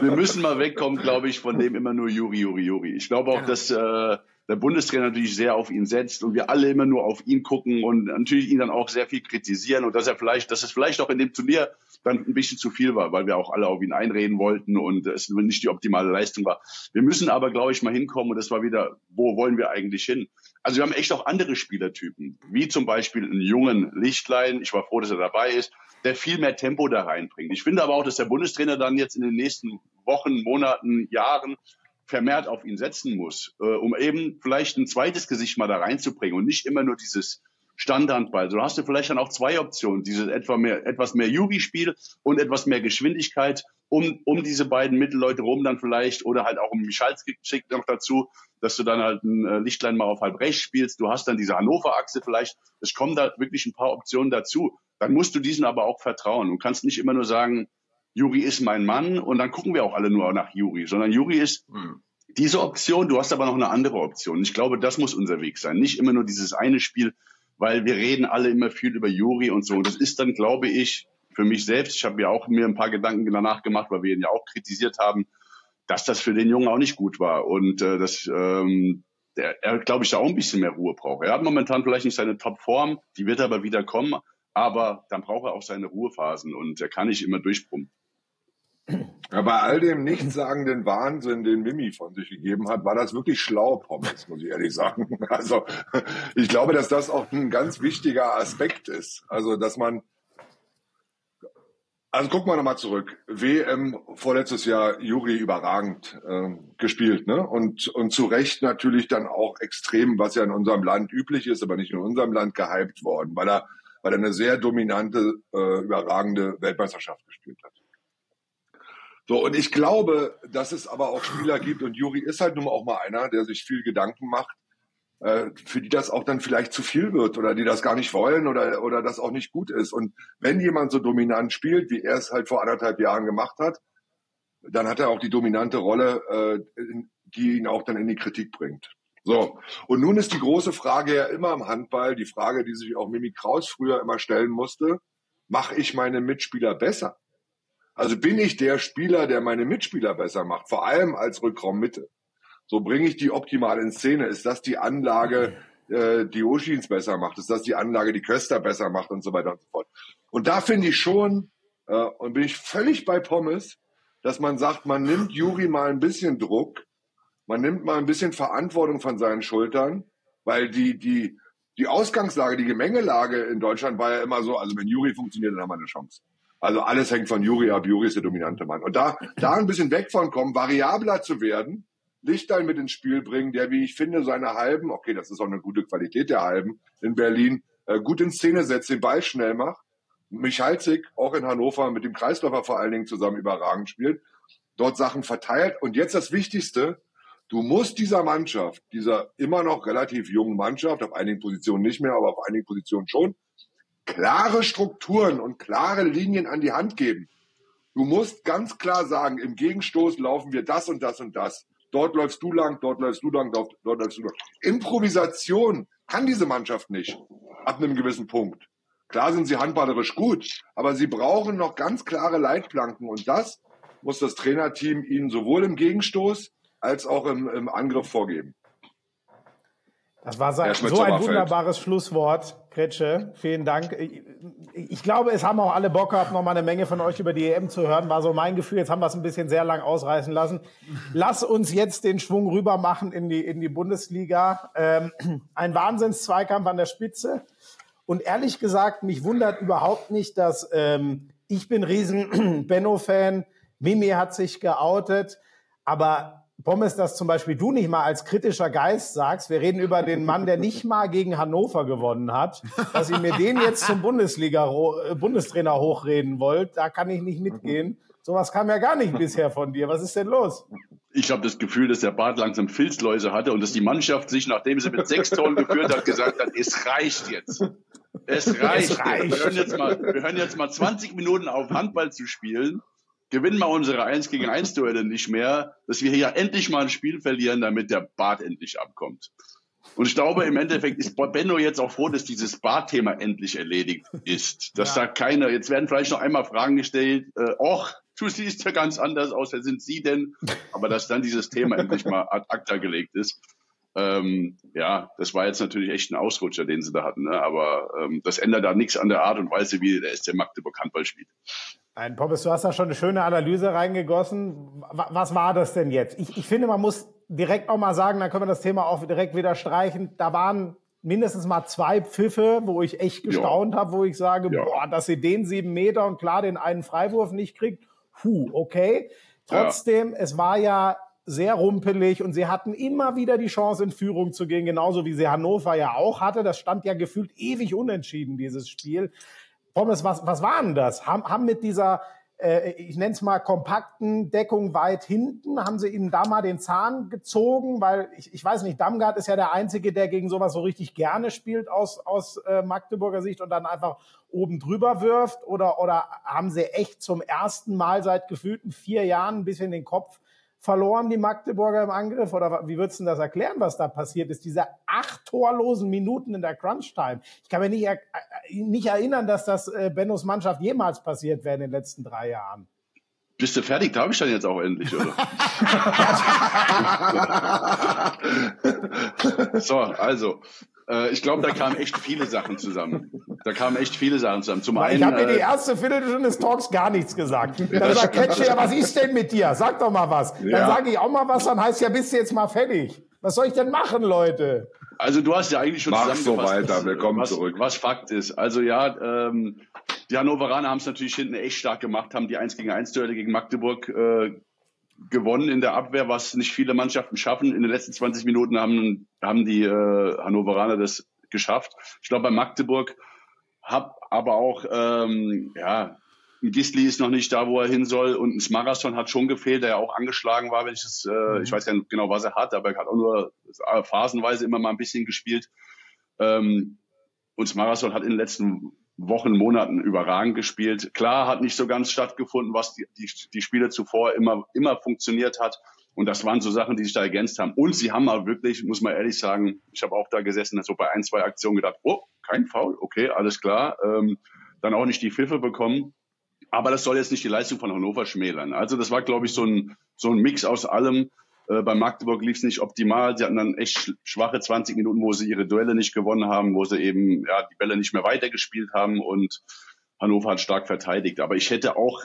wir müssen mal wegkommen, glaube ich, von dem immer nur Juri, Juri, Juri. Ich glaube auch, ja. dass äh, der Bundestrainer natürlich sehr auf ihn setzt und wir alle immer nur auf ihn gucken und natürlich ihn dann auch sehr viel kritisieren und dass er vielleicht, dass es vielleicht auch in dem Turnier dann ein bisschen zu viel war, weil wir auch alle auf ihn einreden wollten und es nicht die optimale Leistung war. Wir müssen aber, glaube ich, mal hinkommen und das war wieder, wo wollen wir eigentlich hin? Also wir haben echt auch andere Spielertypen, wie zum Beispiel einen jungen Lichtlein. Ich war froh, dass er dabei ist, der viel mehr Tempo da reinbringt. Ich finde aber auch, dass der Bundestrainer dann jetzt in den nächsten Wochen, Monaten, Jahren vermehrt auf ihn setzen muss, äh, um eben vielleicht ein zweites Gesicht mal da reinzubringen und nicht immer nur dieses Standhandball. So hast du vielleicht dann auch zwei Optionen, dieses etwa mehr, etwas mehr Yugi-Spiel und etwas mehr Geschwindigkeit, um, um diese beiden Mittelleute rum dann vielleicht oder halt auch um Michalski schickt noch dazu, dass du dann halt ein äh, Lichtlein mal auf halb rechts spielst. Du hast dann diese Hannover-Achse vielleicht. Es kommen da wirklich ein paar Optionen dazu. Dann musst du diesen aber auch vertrauen und kannst nicht immer nur sagen, Juri ist mein Mann und dann gucken wir auch alle nur nach Juri, sondern Juri ist hm. diese Option, du hast aber noch eine andere Option. Ich glaube, das muss unser Weg sein. Nicht immer nur dieses eine Spiel, weil wir reden alle immer viel über Juri und so. Und das ist dann, glaube ich, für mich selbst, ich habe mir auch mir ein paar Gedanken danach gemacht, weil wir ihn ja auch kritisiert haben, dass das für den Jungen auch nicht gut war. Und äh, dass ähm, der, er, glaube ich, da auch ein bisschen mehr Ruhe braucht. Er hat momentan vielleicht nicht seine Topform, die wird aber wieder kommen, aber dann braucht er auch seine Ruhephasen und er kann nicht immer durchbrummen. Ja, bei all dem nichtssagenden Wahnsinn, den Mimi von sich gegeben hat, war das wirklich schlau, Pommes, muss ich ehrlich sagen. Also ich glaube, dass das auch ein ganz wichtiger Aspekt ist. Also dass man, also gucken wir nochmal zurück. WM vorletztes Jahr Juri überragend äh, gespielt, ne? Und und zu Recht natürlich dann auch extrem, was ja in unserem Land üblich ist, aber nicht in unserem Land gehypt worden, weil er weil er eine sehr dominante, äh, überragende Weltmeisterschaft gespielt hat. So, und ich glaube, dass es aber auch Spieler gibt, und Juri ist halt nun auch mal einer, der sich viel Gedanken macht, äh, für die das auch dann vielleicht zu viel wird oder die das gar nicht wollen oder, oder das auch nicht gut ist. Und wenn jemand so dominant spielt, wie er es halt vor anderthalb Jahren gemacht hat, dann hat er auch die dominante Rolle, äh, die ihn auch dann in die Kritik bringt. So, und nun ist die große Frage ja immer im Handball, die Frage, die sich auch Mimi Kraus früher immer stellen musste, mache ich meine Mitspieler besser? Also bin ich der Spieler, der meine Mitspieler besser macht, vor allem als Rückraummitte. So bringe ich die optimal in Szene. Ist das die Anlage, äh, die Oschins besser macht? Ist das die Anlage, die Köster besser macht und so weiter und so fort? Und da finde ich schon, äh, und bin ich völlig bei Pommes, dass man sagt, man nimmt Juri mal ein bisschen Druck, man nimmt mal ein bisschen Verantwortung von seinen Schultern, weil die, die, die Ausgangslage, die Gemengelage in Deutschland war ja immer so, also wenn Juri funktioniert, dann haben wir eine Chance. Also alles hängt von Juri ab, Juri ist der dominante Mann. Und da, da ein bisschen weg von kommen, variabler zu werden, Lichtlein mit ins Spiel bringen, der, wie ich finde, seine Halben, okay, das ist auch eine gute Qualität der Halben in Berlin, äh, gut in Szene setzt, den Ball schnell macht. Michalzik, auch in Hannover, mit dem Kreisläufer vor allen Dingen zusammen überragend spielt, dort Sachen verteilt. Und jetzt das Wichtigste, du musst dieser Mannschaft, dieser immer noch relativ jungen Mannschaft, auf einigen Positionen nicht mehr, aber auf einigen Positionen schon, klare Strukturen und klare Linien an die Hand geben. Du musst ganz klar sagen, im Gegenstoß laufen wir das und das und das. Dort läufst du lang, dort läufst du lang, dort, dort läufst du lang. Improvisation kann diese Mannschaft nicht ab einem gewissen Punkt. Klar sind sie handballerisch gut, aber sie brauchen noch ganz klare Leitplanken und das muss das Trainerteam ihnen sowohl im Gegenstoß als auch im, im Angriff vorgeben. Das war so, so ein wunderbares Schlusswort, Kretsche. Vielen Dank. Ich, glaube, es haben auch alle Bock gehabt, noch mal eine Menge von euch über die EM zu hören. War so mein Gefühl. Jetzt haben wir es ein bisschen sehr lang ausreißen lassen. Lass uns jetzt den Schwung rüber machen in die, in die Bundesliga. Ähm, ein Wahnsinnszweikampf an der Spitze. Und ehrlich gesagt, mich wundert überhaupt nicht, dass ähm, ich bin riesen Benno-Fan. Mimi hat sich geoutet. Aber Pommes, dass zum Beispiel du nicht mal als kritischer Geist sagst, wir reden über den Mann, der nicht mal gegen Hannover gewonnen hat, dass ihr mir den jetzt zum Bundesliga äh, Bundestrainer hochreden wollt, da kann ich nicht mitgehen. Sowas kam ja gar nicht bisher von dir. Was ist denn los? Ich habe das Gefühl, dass der Bart langsam Filzläuse hatte und dass die Mannschaft sich, nachdem sie mit sechs Toren geführt hat, gesagt hat, es reicht jetzt. Es reicht. Es reicht. Wir, hören jetzt mal, wir hören jetzt mal 20 Minuten auf Handball zu spielen gewinnen wir unsere 1 gegen 1 Duelle nicht mehr, dass wir hier endlich mal ein Spiel verlieren, damit der Bart endlich abkommt. Und ich glaube, im Endeffekt ist Benno jetzt auch froh, dass dieses Bart-Thema endlich erledigt ist. Dass ja. da keiner, jetzt werden vielleicht noch einmal Fragen gestellt, äh, och, du siehst ja ganz anders aus, wer sind Sie denn? Aber dass dann dieses Thema endlich mal ad acta gelegt ist. Ähm, ja, das war jetzt natürlich echt ein Ausrutscher, den sie da hatten. Ne? Aber ähm, das ändert da nichts an der Art und Weise, wie der SC Magdeburg Handball spielt. Ein Poppes, du hast da schon eine schöne Analyse reingegossen. Was war das denn jetzt? Ich, ich finde, man muss direkt auch mal sagen, dann können wir das Thema auch direkt wieder streichen. Da waren mindestens mal zwei Pfiffe, wo ich echt gestaunt ja. habe, wo ich sage, ja. boah, dass sie den sieben Meter und klar den einen Freiwurf nicht kriegt. Puh, okay. Trotzdem, ja. es war ja sehr rumpelig und sie hatten immer wieder die Chance, in Führung zu gehen, genauso wie sie Hannover ja auch hatte. Das stand ja gefühlt ewig unentschieden, dieses Spiel. Pommes, was, was war denn das? Haben, haben mit dieser, äh, ich nenne es mal, kompakten Deckung weit hinten, haben sie ihnen da mal den Zahn gezogen? Weil ich, ich weiß nicht, Damgard ist ja der Einzige, der gegen sowas so richtig gerne spielt aus, aus äh, Magdeburger Sicht und dann einfach oben drüber wirft? Oder, oder haben sie echt zum ersten Mal seit gefühlten vier Jahren ein bisschen den Kopf verloren, die Magdeburger im Angriff? Oder wie würdest du das erklären, was da passiert ist? Diese acht torlosen Minuten in der Crunch-Time. Ich kann mir nicht, äh, nicht erinnern, dass das äh, Bennos Mannschaft jemals passiert wäre in den letzten drei Jahren. Bist du fertig? Darf ich dann jetzt auch endlich, oder? so, also, äh, ich glaube, da kamen echt viele Sachen zusammen. Da kamen echt viele Sachen zusammen. Zum einen, ich habe die äh, erste Viertelstunde des Talks gar nichts gesagt. Dann sagt Ketsche, ja, was ist denn mit dir? Sag doch mal was. Dann ja. sage ich auch mal was, dann heißt ja, bist du jetzt mal fertig. Was soll ich denn machen, Leute? Also du hast ja eigentlich schon Mach so weiter, willkommen was, zurück. Was Fakt ist. Also ja, ähm, die Hannoveraner haben es natürlich hinten echt stark gemacht, haben die 1 gegen 1 Duelle gegen Magdeburg äh, gewonnen in der Abwehr, was nicht viele Mannschaften schaffen. In den letzten 20 Minuten haben, haben die äh, Hannoveraner das geschafft. Ich glaube, bei Magdeburg habe aber auch ähm, ja, Gisli ist noch nicht da, wo er hin soll. Und ein Marathon hat schon gefehlt, der ja auch angeschlagen war, wenn ich es, äh, ich weiß gar nicht genau, was er hat, aber er hat auch nur phasenweise immer mal ein bisschen gespielt. Ähm, und Marathon hat in den letzten Wochen, Monaten überragend gespielt. Klar hat nicht so ganz stattgefunden, was die, die, die Spiele zuvor immer, immer funktioniert hat. Und das waren so Sachen, die sich da ergänzt haben. Und sie haben aber wirklich, muss man ehrlich sagen, ich habe auch da gesessen, so bei ein, zwei Aktionen gedacht, oh, kein Foul, okay, alles klar. Ähm, dann auch nicht die Pfiffe bekommen. Aber das soll jetzt nicht die Leistung von Hannover schmälern. Also das war, glaube ich, so ein, so ein Mix aus allem. Äh, bei Magdeburg lief es nicht optimal. Sie hatten dann echt schwache 20 Minuten, wo sie ihre Duelle nicht gewonnen haben, wo sie eben ja, die Bälle nicht mehr weitergespielt haben und Hannover hat stark verteidigt. Aber ich hätte auch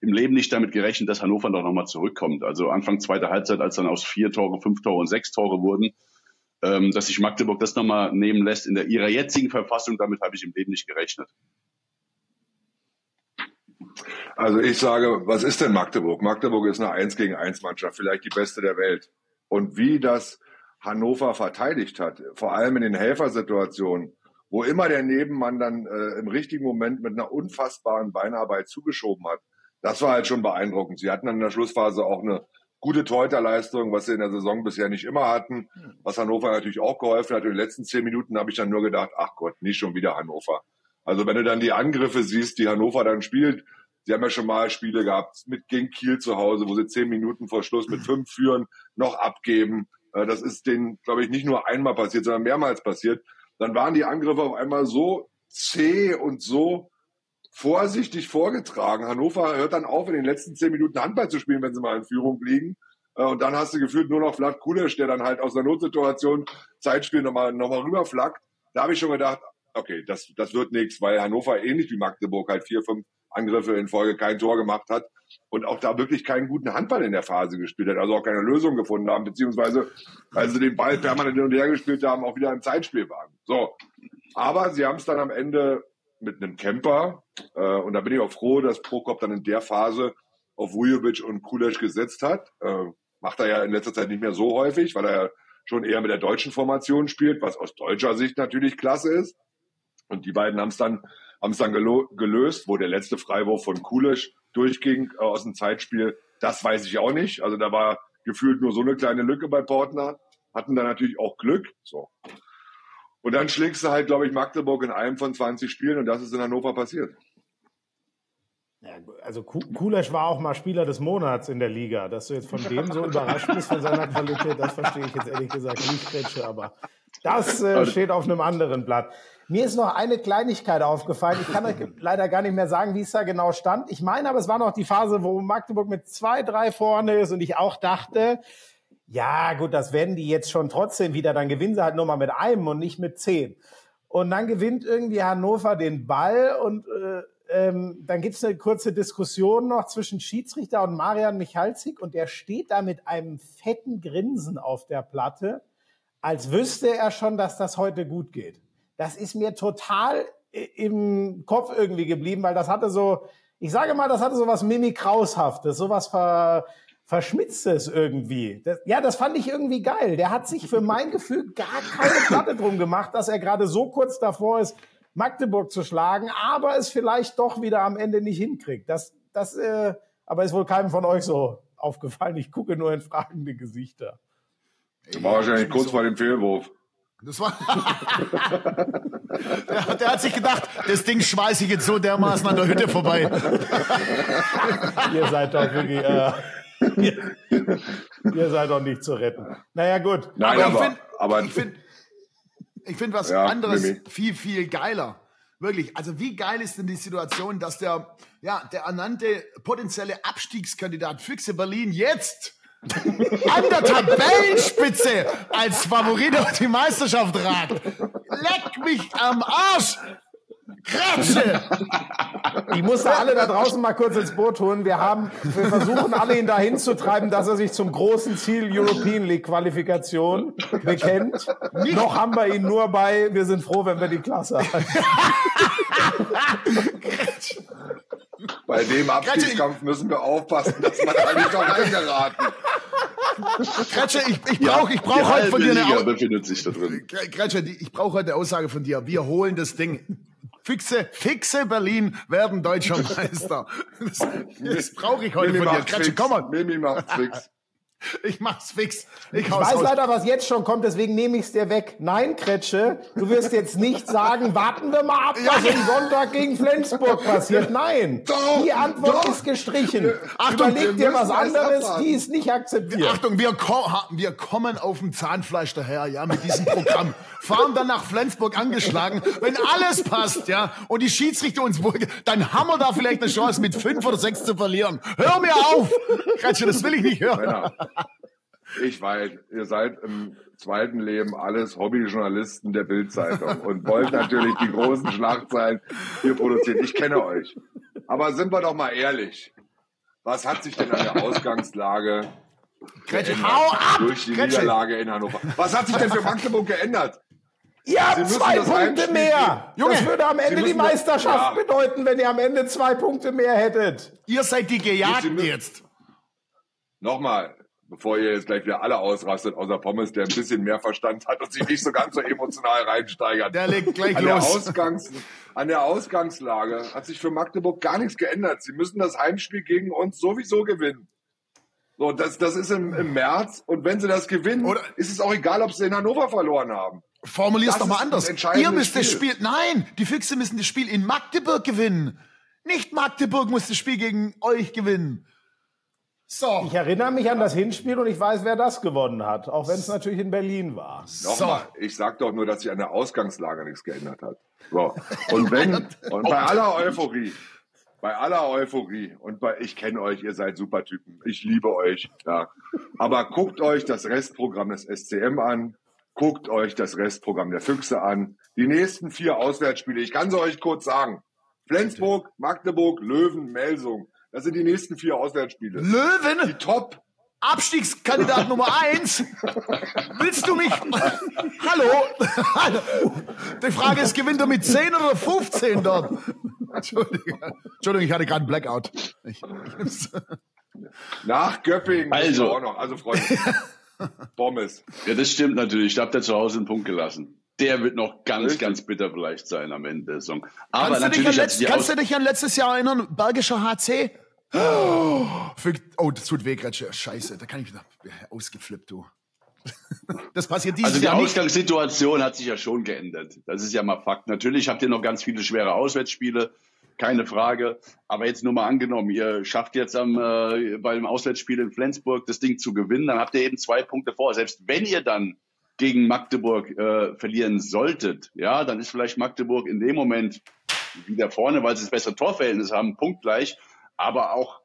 im Leben nicht damit gerechnet, dass Hannover doch nochmal zurückkommt. Also Anfang zweiter Halbzeit, als dann aus vier Tore, fünf Tore und sechs Tore wurden, ähm, dass sich Magdeburg das nochmal nehmen lässt in der, ihrer jetzigen Verfassung, damit habe ich im Leben nicht gerechnet. Also ich sage, was ist denn Magdeburg? Magdeburg ist eine 1 gegen 1 Mannschaft, vielleicht die beste der Welt. Und wie das Hannover verteidigt hat, vor allem in den Helfersituationen, wo immer der Nebenmann dann äh, im richtigen Moment mit einer unfassbaren Beinarbeit zugeschoben hat, das war halt schon beeindruckend. Sie hatten dann in der Schlussphase auch eine gute Torhüterleistung, was sie in der Saison bisher nicht immer hatten, was Hannover natürlich auch geholfen hat. In den letzten zehn Minuten habe ich dann nur gedacht, ach Gott, nicht schon wieder Hannover. Also wenn du dann die Angriffe siehst, die Hannover dann spielt, Sie haben ja schon mal Spiele gehabt mit gegen Kiel zu Hause, wo sie zehn Minuten vor Schluss mit fünf führen, noch abgeben. Äh, das ist denen, glaube ich, nicht nur einmal passiert, sondern mehrmals passiert. Dann waren die Angriffe auf einmal so zäh und so vorsichtig vorgetragen. Hannover hört dann auf, in den letzten zehn Minuten Handball zu spielen, wenn sie mal in Führung liegen. Äh, und dann hast du gefühlt nur noch Vlad Kulisch, der dann halt aus der Notsituation Zeitspiel nochmal, nochmal rüberflackt. Da habe ich schon gedacht, okay, das, das wird nichts, weil Hannover ähnlich wie Magdeburg halt vier, fünf Angriffe in Folge kein Tor gemacht hat und auch da wirklich keinen guten Handball in der Phase gespielt hat, also auch keine Lösung gefunden haben, beziehungsweise weil sie den Ball permanent hin und her gespielt haben, auch wieder im Zeitspiel waren. So, aber sie haben es dann am Ende mit einem Camper äh, und da bin ich auch froh, dass Prokop dann in der Phase auf Vujovic und Kulesch gesetzt hat. Äh, macht er ja in letzter Zeit nicht mehr so häufig, weil er ja schon eher mit der deutschen Formation spielt, was aus deutscher Sicht natürlich klasse ist. Und die beiden haben es dann haben es dann gelöst, wo der letzte Freiwurf von Kulisch durchging äh, aus dem Zeitspiel. Das weiß ich auch nicht. Also da war gefühlt nur so eine kleine Lücke bei Portner. Hatten da natürlich auch Glück. So. Und dann schlägst du halt, glaube ich, Magdeburg in einem von 20 Spielen und das ist in Hannover passiert. Ja, also Kulesch war auch mal Spieler des Monats in der Liga. Dass du jetzt von dem so überrascht bist von seiner Qualität, das verstehe ich jetzt ehrlich gesagt nicht, Kretsche, aber das äh, steht auf einem anderen Blatt. Mir ist noch eine Kleinigkeit aufgefallen. Ich kann euch leider gar nicht mehr sagen, wie es da genau stand. Ich meine aber, es war noch die Phase, wo Magdeburg mit zwei, drei vorne ist und ich auch dachte, ja gut, das werden die jetzt schon trotzdem wieder. Dann gewinnen sie halt nur mal mit einem und nicht mit zehn. Und dann gewinnt irgendwie Hannover den Ball und äh, ähm, dann gibt es eine kurze Diskussion noch zwischen Schiedsrichter und Marian Michalzik und der steht da mit einem fetten Grinsen auf der Platte, als wüsste er schon, dass das heute gut geht das ist mir total im Kopf irgendwie geblieben, weil das hatte so, ich sage mal, das hatte so was Mimi Kraushaftes, so was ver, Verschmitztes irgendwie. Das, ja, das fand ich irgendwie geil. Der hat sich für mein Gefühl gar keine Platte drum gemacht, dass er gerade so kurz davor ist, Magdeburg zu schlagen, aber es vielleicht doch wieder am Ende nicht hinkriegt. Das, das, äh, aber ist wohl keinem von euch so aufgefallen. Ich gucke nur in fragende Gesichter. War wahrscheinlich kurz vor dem Fehlwurf. Das war. der, der, hat sich gedacht, das Ding schmeiße ich jetzt so dermaßen an der Hütte vorbei. ihr seid doch wirklich. Äh, ihr, ihr, seid doch nicht zu retten. Naja, gut. Nein, aber, aber, ich finde ich find was ja, anderes Mimi. viel, viel geiler. Wirklich. Also, wie geil ist denn die Situation, dass der, ja, der ernannte potenzielle Abstiegskandidat Füchse Berlin jetzt an der Tabellenspitze als Favorit auf die Meisterschaft ragt. Leck mich am Arsch! Kratsche! Ich muss da alle da draußen mal kurz ins Boot holen. Wir haben, wir versuchen alle ihn dahin zu treiben, dass er sich zum großen Ziel European League Qualifikation bekennt. Nicht. Noch haben wir ihn nur bei, wir sind froh, wenn wir die Klasse haben. Bei dem Abstiegskampf müssen wir aufpassen, dass man da nicht noch reingeraten. Kretsche, ich, ich brauche ich brauch heute von dir eine Liga befindet sich da drin. Kretsche, ich brauche heute eine Aussage von dir. Wir holen das Ding. Fixe, Fixe Berlin werden deutscher Meister. Das, das brauche ich heute Mimi von dir. Kretsche, komm mal. Mimi macht's fix. Ich mach's fix. Ich Ich weiß raus. leider, was jetzt schon kommt, deswegen nehme ich es dir weg. Nein, Kretsche, du wirst jetzt nicht sagen, warten wir mal ab, was am Sonntag gegen Flensburg passiert. Nein, Doch, die Antwort doch. ist gestrichen. Achtung, Überleg dir was anderes, die ist nicht akzeptiert. Achtung, wir, ko wir kommen auf dem Zahnfleisch daher, ja, mit diesem Programm. Fahren dann nach Flensburg angeschlagen. Wenn alles passt, ja, und die Schiedsrichter uns wohl, dann haben wir da vielleicht eine Chance, mit fünf oder sechs zu verlieren. Hör mir auf! Kretsche, das will ich nicht hören. Männer, ich weiß, ihr seid im zweiten Leben alles Hobbyjournalisten der Bildzeitung und wollt natürlich die großen Schlagzeilen hier produzieren. Ich kenne euch. Aber sind wir doch mal ehrlich. Was hat sich denn an der Ausgangslage geändert hau ab! durch die Kretsche. Niederlage in Hannover? Was hat sich denn für Magdeburg geändert? Ihr habt zwei Punkte mehr. Junge, das würde am Ende die Meisterschaft Ja. bedeuten, wenn ihr am Ende zwei Punkte mehr hättet. Ihr seid die Gejagten jetzt. Nochmal, bevor ihr jetzt gleich wieder alle ausrastet, außer Pommes, der ein bisschen mehr Verstand hat und sich nicht so ganz so emotional reinsteigert. Der legt gleich an der, los. Ausgangs, an der Ausgangslage hat sich für Magdeburg gar nichts geändert. Sie müssen das Heimspiel gegen uns sowieso gewinnen. So, das, das ist im, im März. Und wenn sie das gewinnen, Oder- ist es auch egal, ob sie in Hannover verloren haben. Formulier's Das doch mal anders. das Ihr müsst das Spiel. Spiel, nein, die Füchse müssen das Spiel in Magdeburg gewinnen. Nicht Magdeburg muss das Spiel gegen euch gewinnen. So. Ich erinnere mich an das Hinspiel und ich weiß, wer das gewonnen hat, auch wenn es natürlich in Berlin war. Nochmal, ich sag doch nur, dass sich an der Ausgangslage nichts geändert hat. So. Und wenn, und bei aller Euphorie, bei aller Euphorie und bei, ich kenne euch, ihr seid super Typen, ich liebe euch, ja. Aber guckt euch das Restprogramm des SCM an, guckt euch das Restprogramm der Füchse an, die nächsten vier Auswärtsspiele, ich kann sie euch kurz sagen. Flensburg, Magdeburg, Löwen, Melsung. Das sind die nächsten vier Auswärtsspiele. Die Löwen, Top Abstiegskandidat Nummer eins. Willst du mich? Hallo? Hallo? Die Frage ist, gewinnt er mit 10 oder 15 dort? Entschuldigung, Entschuldigung ich hatte gerade einen Blackout. Ich, ich, nach Göppingen. Also. Auch noch. Also Freunde, Pommes. Ja, das stimmt natürlich. Da habt ihr zu Hause einen Punkt gelassen. Der wird noch ganz, Richtig. ganz bitter vielleicht sein am Ende der Saison. Aber kannst, du dich an natürlich hat letzt, kannst du dich an letztes Jahr erinnern? Bergischer HC? Oh, für, oh das tut weh, Gretsche. Scheiße, da kann ich wieder ausgeflippt, du. Das passiert dieses Also die Jahr nicht. Ausgangssituation hat sich ja schon geändert. Das ist ja mal Fakt. Natürlich habt ihr noch ganz viele schwere Auswärtsspiele, keine Frage. Aber jetzt nur mal angenommen, ihr schafft jetzt am, äh, beim Auswärtsspiel in Flensburg das Ding zu gewinnen, dann habt ihr eben zwei Punkte vor. Selbst wenn ihr dann gegen Magdeburg äh, verlieren solltet, ja, dann ist vielleicht Magdeburg in dem Moment wieder vorne, weil sie das bessere Torverhältnis haben, punktgleich. Aber auch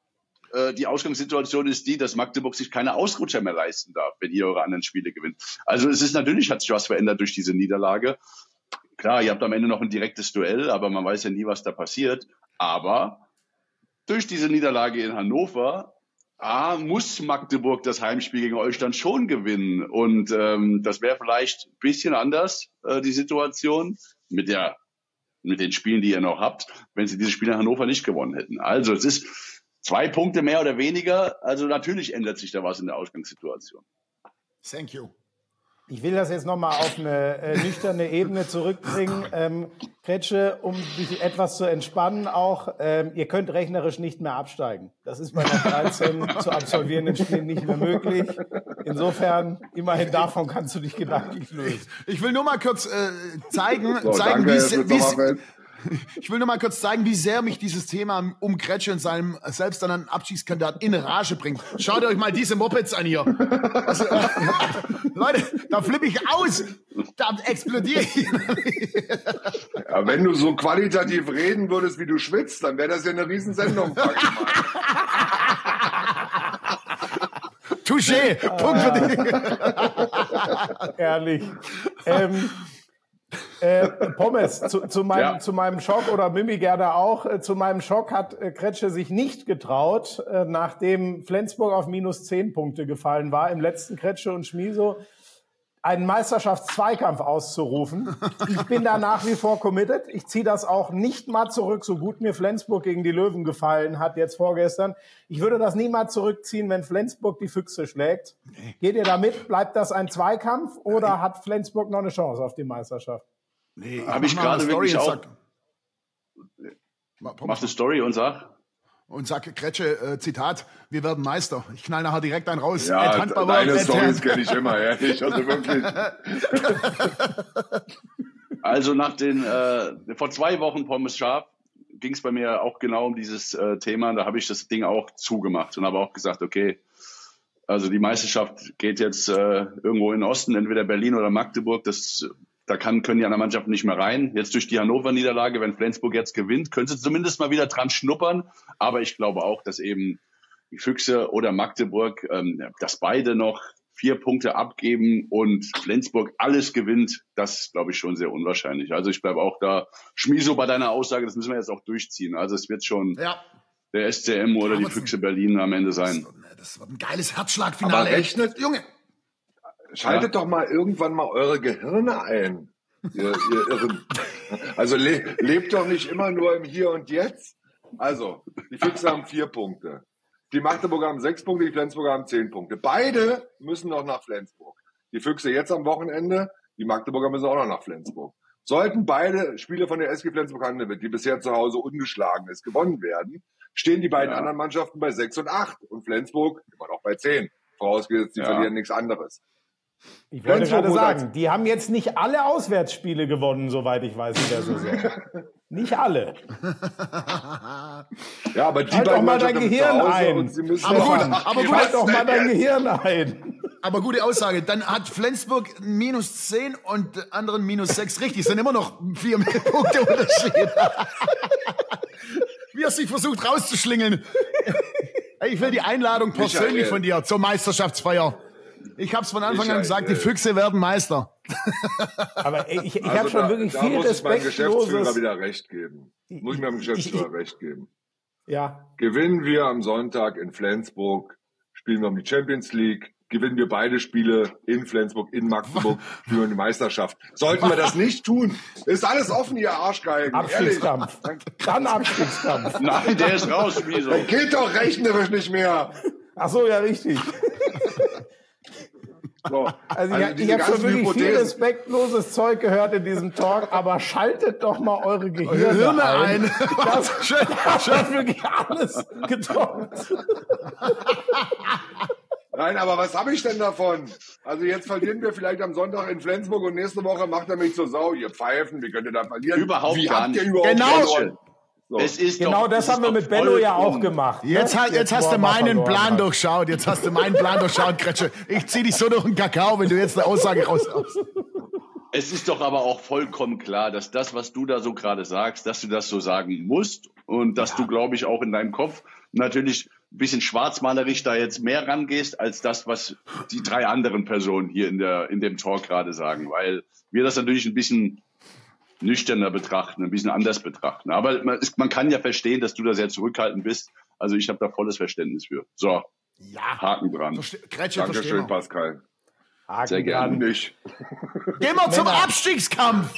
äh, die Ausgangssituation ist die, dass Magdeburg sich keine Ausrutscher mehr leisten darf, wenn ihr eure anderen Spiele gewinnt. Also es ist natürlich, hat sich was verändert durch diese Niederlage. Klar, ihr habt am Ende noch ein direktes Duell, aber man weiß ja nie, was da passiert. Aber durch diese Niederlage in Hannover A, muss Magdeburg das Heimspiel gegen euch dann schon gewinnen. Und ähm, das wäre vielleicht ein bisschen anders, äh, die Situation, mit der mit den Spielen, die ihr noch habt, wenn sie dieses Spiel in Hannover nicht gewonnen hätten. Also es ist zwei Punkte mehr oder weniger. Also natürlich ändert sich da was in der Ausgangssituation. Thank you. Ich will das jetzt nochmal auf eine äh, nüchterne Ebene zurückbringen. Ähm, Kretsche, um dich etwas zu entspannen auch, ähm, ihr könnt rechnerisch nicht mehr absteigen. Das ist bei noch 13 zu absolvierenden Spielen nicht mehr möglich. Insofern, immerhin davon kannst du dich gedanklich lösen. Ich will nur mal kurz äh, zeigen, So, zeigen wie, Sommerfeld. ich will nur mal kurz zeigen, wie sehr mich dieses Thema um Kretsche und seinem selbsternannten Abschiedskandidat in Rage bringt. Schaut euch mal diese Mopeds an hier. Also, Leute, da flippe ich aus. Da explodiere ich. Ja, wenn du so qualitativ reden würdest, wie du schwitzt, dann wäre das ja eine Riesensendung. Touché. Punkt für dich. Ehrlich. Ähm, äh, Pommes, zu, zu, meinem, Ja. zu meinem Schock oder Mimi gerne auch, äh, zu meinem Schock hat äh, Kretsche sich nicht getraut, äh, nachdem Flensburg auf minus 10 Punkte gefallen war, im letzten Kretsche und Schmiso einen Meisterschaftszweikampf auszurufen. Ich bin da nach wie vor committed. Ich ziehe das auch nicht mal zurück, so gut mir Flensburg gegen die Löwen gefallen hat jetzt vorgestern. Ich würde das nie mal zurückziehen, wenn Flensburg die Füchse schlägt. Geht ihr damit? Bleibt das ein Zweikampf oder hat Flensburg noch eine Chance auf die Meisterschaft? Nee, Habe ich gerade wirklich auch- mach eine Story und sag. Und sag, Kretsche, äh, Zitat, wir werden Meister. Ich knall nachher direkt einen raus. Ja, World, deine Hand. kenne ich immer, ehrlich. Also wirklich. Also nach den, äh, vor zwei Wochen Pommes Scharf ging es bei mir auch genau um dieses äh, Thema. Da habe ich das Ding auch zugemacht und habe auch gesagt, okay, also die Meisterschaft geht jetzt äh, irgendwo in den Osten, entweder Berlin oder Magdeburg. Das, da kann, können die anderen Mannschaften nicht mehr rein. Jetzt durch die Hannover-Niederlage, wenn Flensburg jetzt gewinnt, können sie zumindest mal wieder dran schnuppern. Aber ich glaube auch, dass eben die Füchse oder Magdeburg, ähm, dass beide noch vier Punkte abgeben und Flensburg alles gewinnt, das ist, glaube ich, schon sehr unwahrscheinlich. Also ich bleibe auch da, Schmieso bei deiner Aussage, das müssen wir jetzt auch durchziehen. Also es wird schon Ja, der SCM oder die Aber- Füchse Berlin am Ende sein. das wird ein geiles Herzschlagfinale. Aber rechnet- Junge, Schaltet doch mal irgendwann mal eure Gehirne ein. Ihr, ihr Irren. Also le lebt doch nicht immer nur im Hier und Jetzt. Also, die Füchse haben vier Punkte. Die Magdeburger haben sechs Punkte, die Flensburger haben zehn Punkte. Beide müssen noch nach Flensburg. Die Füchse jetzt am Wochenende, die Magdeburger müssen auch noch nach Flensburg. Sollten beide Spiele von der SG Flensburg Handewitt, die bisher zu Hause ungeschlagen ist, gewonnen werden, stehen die beiden Ja. anderen Mannschaften bei sechs und acht und Flensburg immer noch bei zehn. Vorausgesetzt, die Ja. verlieren nichts anderes. Ich wollte gerade sagen, die haben jetzt nicht alle Auswärtsspiele gewonnen, soweit ich weiß, in der Saison. nicht alle. Ja, aber die Halt doch mal dein Gehirn ein. Aber gut, aber gut. Schalt doch mal dein Gehirn ein. aber gute Aussage. Dann hat Flensburg minus 10 und anderen minus 6. Richtig, sind immer noch vier Punkte Unterschied. Wie er sich versucht rauszuschlingeln. Ich will die Einladung persönlich Michael. von dir zur Meisterschaftsfeier. Ich habe es von Anfang an Michael. gesagt, die Füchse werden Meister. Aber ich, ich also habe schon da, wirklich da viel muss ich meinem Geschäftsführer wieder recht geben. Muss ich meinem Geschäftsführer ich- recht geben. Ja, Gewinnen wir am Sonntag in Flensburg, spielen wir um die Champions League, gewinnen wir beide Spiele in Flensburg, in Magdeburg, führen wir die Meisterschaft. Sollten wir das nicht tun, ist alles offen, ihr Arschgeigen. Abstiegskampf. Dann Abstiegskampf. Nein, der ist raus, Schmieso. Geht doch rechnerisch nicht mehr. Ach so, ja, richtig. So. Also, ich, ich diese habe schon wirklich viel respektloses Zeug gehört in diesem Talk, aber schaltet doch mal eure Gehirne, Hirne ein. ein. Das, Schön, das hat wirklich alles getoppt. Nein, aber was habe ich denn davon? Also jetzt verlieren wir vielleicht am Sonntag in Flensburg und nächste Woche macht er mich zur Sau. Ihr Pfeifen, wie könnt ihr da verlieren? Überhaupt wie gar habt ihr nicht. überhaupt Genau. verloren? So. Es ist Genau doch, das es haben ist wir mit Bello ja auch gemacht. Jetzt, ne? halt, jetzt hast wo du meinen Plan hat. durchschaut. Jetzt hast du meinen Plan durchschaut, Kretsche. Ich zieh dich so durch den Kakao, wenn du jetzt eine Aussage raushaust. Es ist doch aber auch vollkommen klar, dass das, was du da so gerade sagst, dass du das so sagen musst und dass du, glaube ich, auch in deinem Kopf natürlich ein bisschen schwarzmalerisch da jetzt mehr rangehst, als das, was die drei anderen Personen hier in, der, in dem Talk gerade sagen, weil wir das natürlich ein bisschen nüchterner betrachten, ein bisschen anders betrachten. Aber man, ist, man kann ja verstehen, dass du da sehr zurückhaltend bist. Also ich habe da volles Verständnis für. So, Ja, Haken dran. verste- Kretsche, Dankeschön. Pascal. Haken Sehr gerne. Nicht. Gehen wir zum Abstiegskampf.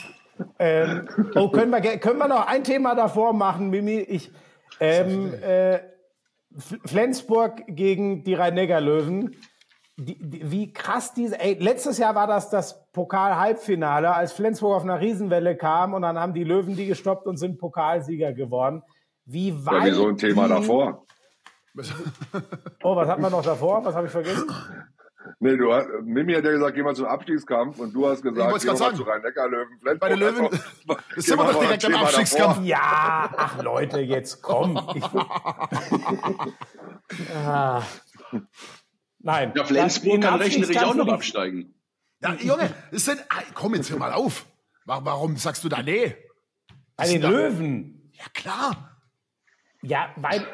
Ähm, oh, können wir, können wir noch ein Thema davor machen, Mimi? Ich, ähm, äh, Flensburg gegen die Rhein-Neckar-Löwen. Die, die, wie krass diese. Ey, letztes Jahr war das das Pokal-Halbfinale, als Flensburg auf einer Riesenwelle kam und dann haben die Löwen die gestoppt und sind Pokalsieger geworden. Wie Ja, weit. wie so ein Thema die, davor. Oh, was hat man noch davor? Was habe ich vergessen? Nee, du hast, Mimi hat ja gesagt, geh mal zum Abstiegskampf und du hast gesagt, geh mal sagen. zu Rhein-Neckar-Löwen. Bei den Löwen- Einfach- Das sind wir doch direkt ein am Abstiegskampf. davor. Ja, ach Leute, jetzt komm. Ich, ah. Nein. Ja, Flensburg kann rechnerisch auch noch absteigen. Ja, Junge, das sind, ah, komm jetzt hör mal auf. Wa- Warum sagst du da nee? Bei den da- Löwen. Ja, klar. Ja, weil,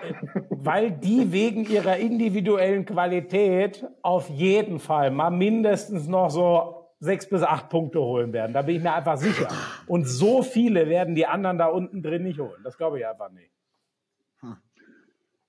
weil die wegen ihrer individuellen Qualität auf jeden Fall mal mindestens noch so sechs bis acht Punkte holen werden. Da bin ich mir einfach sicher. Und so viele werden die anderen da unten drin nicht holen. Das glaube ich einfach nicht.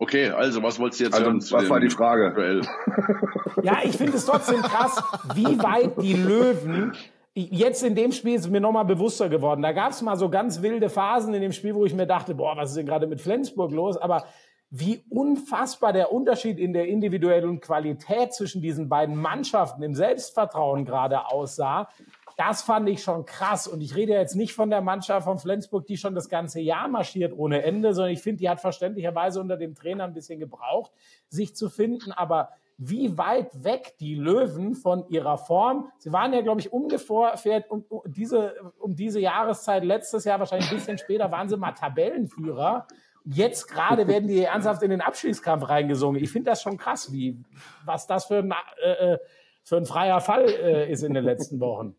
Okay, also was wolltest du jetzt Also, hören was war die Frage? Duell? Ja, ich finde es trotzdem krass, wie weit die Löwen. Jetzt in dem Spiel ist es mir nochmal bewusster geworden. Da gab es mal so ganz wilde Phasen in dem Spiel, wo ich mir dachte, boah, was ist denn gerade mit Flensburg los? Aber wie unfassbar der Unterschied in der individuellen Qualität zwischen diesen beiden Mannschaften im Selbstvertrauen gerade aussah. Das fand ich schon krass. Und ich rede jetzt nicht von der Mannschaft von Flensburg, die schon das ganze Jahr marschiert ohne Ende, sondern ich finde, die hat verständlicherweise unter dem Trainer ein bisschen gebraucht, sich zu finden. Aber wie weit weg die Löwen von ihrer Form. Sie waren ja, glaube ich, ungefähr um, diese, um diese Jahreszeit letztes Jahr, wahrscheinlich ein bisschen später, waren sie mal Tabellenführer. Jetzt gerade werden die ernsthaft in den Abschiedskampf reingesungen. Ich finde das schon krass, wie, was das für ein, äh, äh für ein freier Fall äh, ist in den letzten Wochen.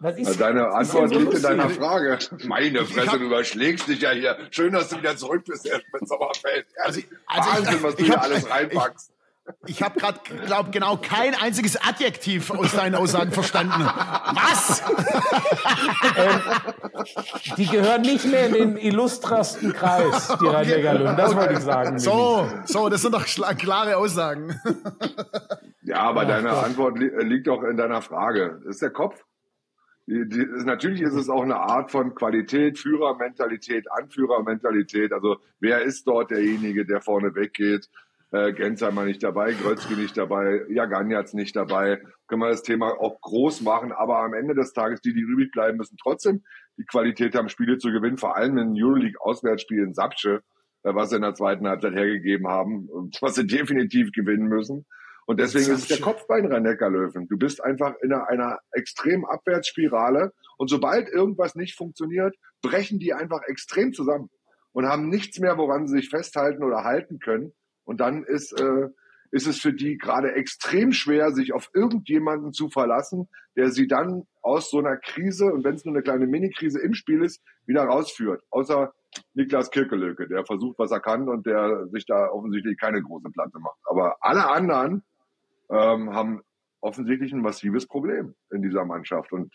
Was ist, Deine Antwort liegt in deiner Frage. Meine Fresse, du überschlägst dich ja hier. Schön, dass du wieder zurück bist, Herr Sommerfeld. Also, also Wahnsinn, was du hier alles reinpackst. Ich habe gerade, glaube genau kein einziges Adjektiv aus deinen Aussagen verstanden. Was? ähm, die gehören nicht mehr in den illustrasten Kreis, die Rhein-Neckar-Löwen. Das wollte ich sagen. So, so, das sind doch klare Aussagen. Ja, aber ja, deine Gott. Antwort li liegt doch in deiner Frage. Das ist der Kopf. Die, die, natürlich ist es auch eine Art von Qualität, Führermentalität, Anführermentalität. Also wer ist dort derjenige, der vorne weggeht? Äh, Gensheimer nicht dabei, Grötzky nicht dabei, Jaganjatz nicht dabei. Können wir das Thema auch groß machen, aber am Ende des Tages, die, die übrig bleiben, müssen trotzdem die Qualität haben, Spiele zu gewinnen, vor allem in Euroleague-Auswärtsspiel in Sapsche, äh, was sie in der zweiten Halbzeit hergegeben haben, was sie definitiv gewinnen müssen. Und deswegen ist es der Kopfbein rhein löwen Du bist einfach in einer, einer extremen Abwärtsspirale und sobald irgendwas nicht funktioniert, brechen die einfach extrem zusammen und haben nichts mehr, woran sie sich festhalten oder halten können. Und dann ist, äh, ist es für die gerade extrem schwer, sich auf irgendjemanden zu verlassen, der sie dann aus so einer Krise, und wenn es nur eine kleine Mini-Krise im Spiel ist, wieder rausführt. Außer Niklas Kirkelöke, der versucht, was er kann und der sich da offensichtlich keine große Platte macht. Aber alle anderen ähm, haben offensichtlich ein massives Problem in dieser Mannschaft. Und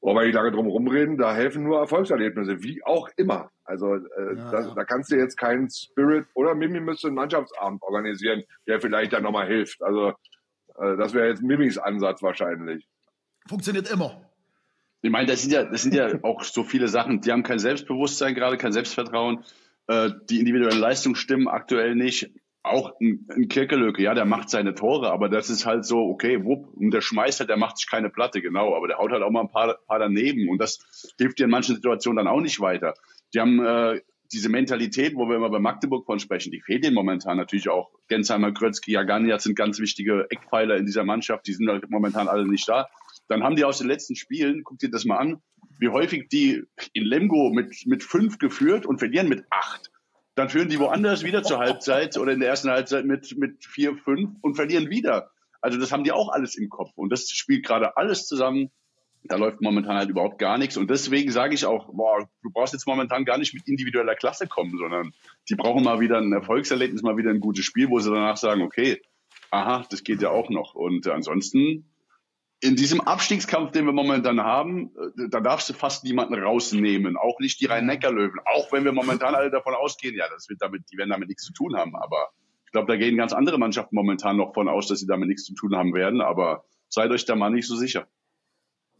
wollen wir nicht lange drum rumreden, da helfen nur Erfolgserlebnisse, wie auch immer. Also äh, ja, da, ja. da kannst du jetzt keinen Spirit oder Mimi müsste einen Mannschaftsabend organisieren, der vielleicht dann nochmal hilft. Also äh, das wäre jetzt Mimis Ansatz wahrscheinlich. Funktioniert immer. Ich meine, das sind ja, das sind ja auch so viele Sachen, die haben kein Selbstbewusstsein gerade, kein Selbstvertrauen. Äh, die individuellen Leistungen stimmen aktuell nicht auch ein, ein Kirkelöke, ja, der macht seine Tore, aber das ist halt so, okay, wupp, und der schmeißt halt, der macht sich keine Platte, genau, aber der haut halt auch mal ein paar, paar daneben und das hilft dir in manchen Situationen dann auch nicht weiter. Die haben äh, diese Mentalität, wo wir immer bei Magdeburg von sprechen, die fehlt ihnen momentan natürlich auch. Gensheimer, Grötzky, Jagania sind ganz wichtige Eckpfeiler in dieser Mannschaft, die sind halt momentan alle nicht da. Dann haben die aus den letzten Spielen, guck dir das mal an, wie häufig die in Lemgo mit, mit fünf geführt und verlieren mit acht. Dann führen die woanders wieder zur Halbzeit oder in der ersten Halbzeit mit, mit vier, fünf und verlieren wieder. Also das haben die auch alles im Kopf. Und das spielt gerade alles zusammen. Da läuft momentan halt überhaupt gar nichts. Und deswegen sage ich auch, boah, du brauchst jetzt momentan gar nicht mit individueller Klasse kommen, sondern die brauchen mal wieder ein Erfolgserlebnis, mal wieder ein gutes Spiel, wo sie danach sagen, okay, aha, das geht ja auch noch. Und ansonsten in diesem Abstiegskampf, den wir momentan haben, äh, da darfst du fast niemanden rausnehmen, auch nicht die Rhein-Neckar-Löwen, auch wenn wir momentan alle davon ausgehen, ja, das wird damit, die werden damit nichts zu tun haben, aber ich glaube, da gehen ganz andere Mannschaften momentan noch von aus, dass sie damit nichts zu tun haben werden, aber seid euch da mal nicht so sicher.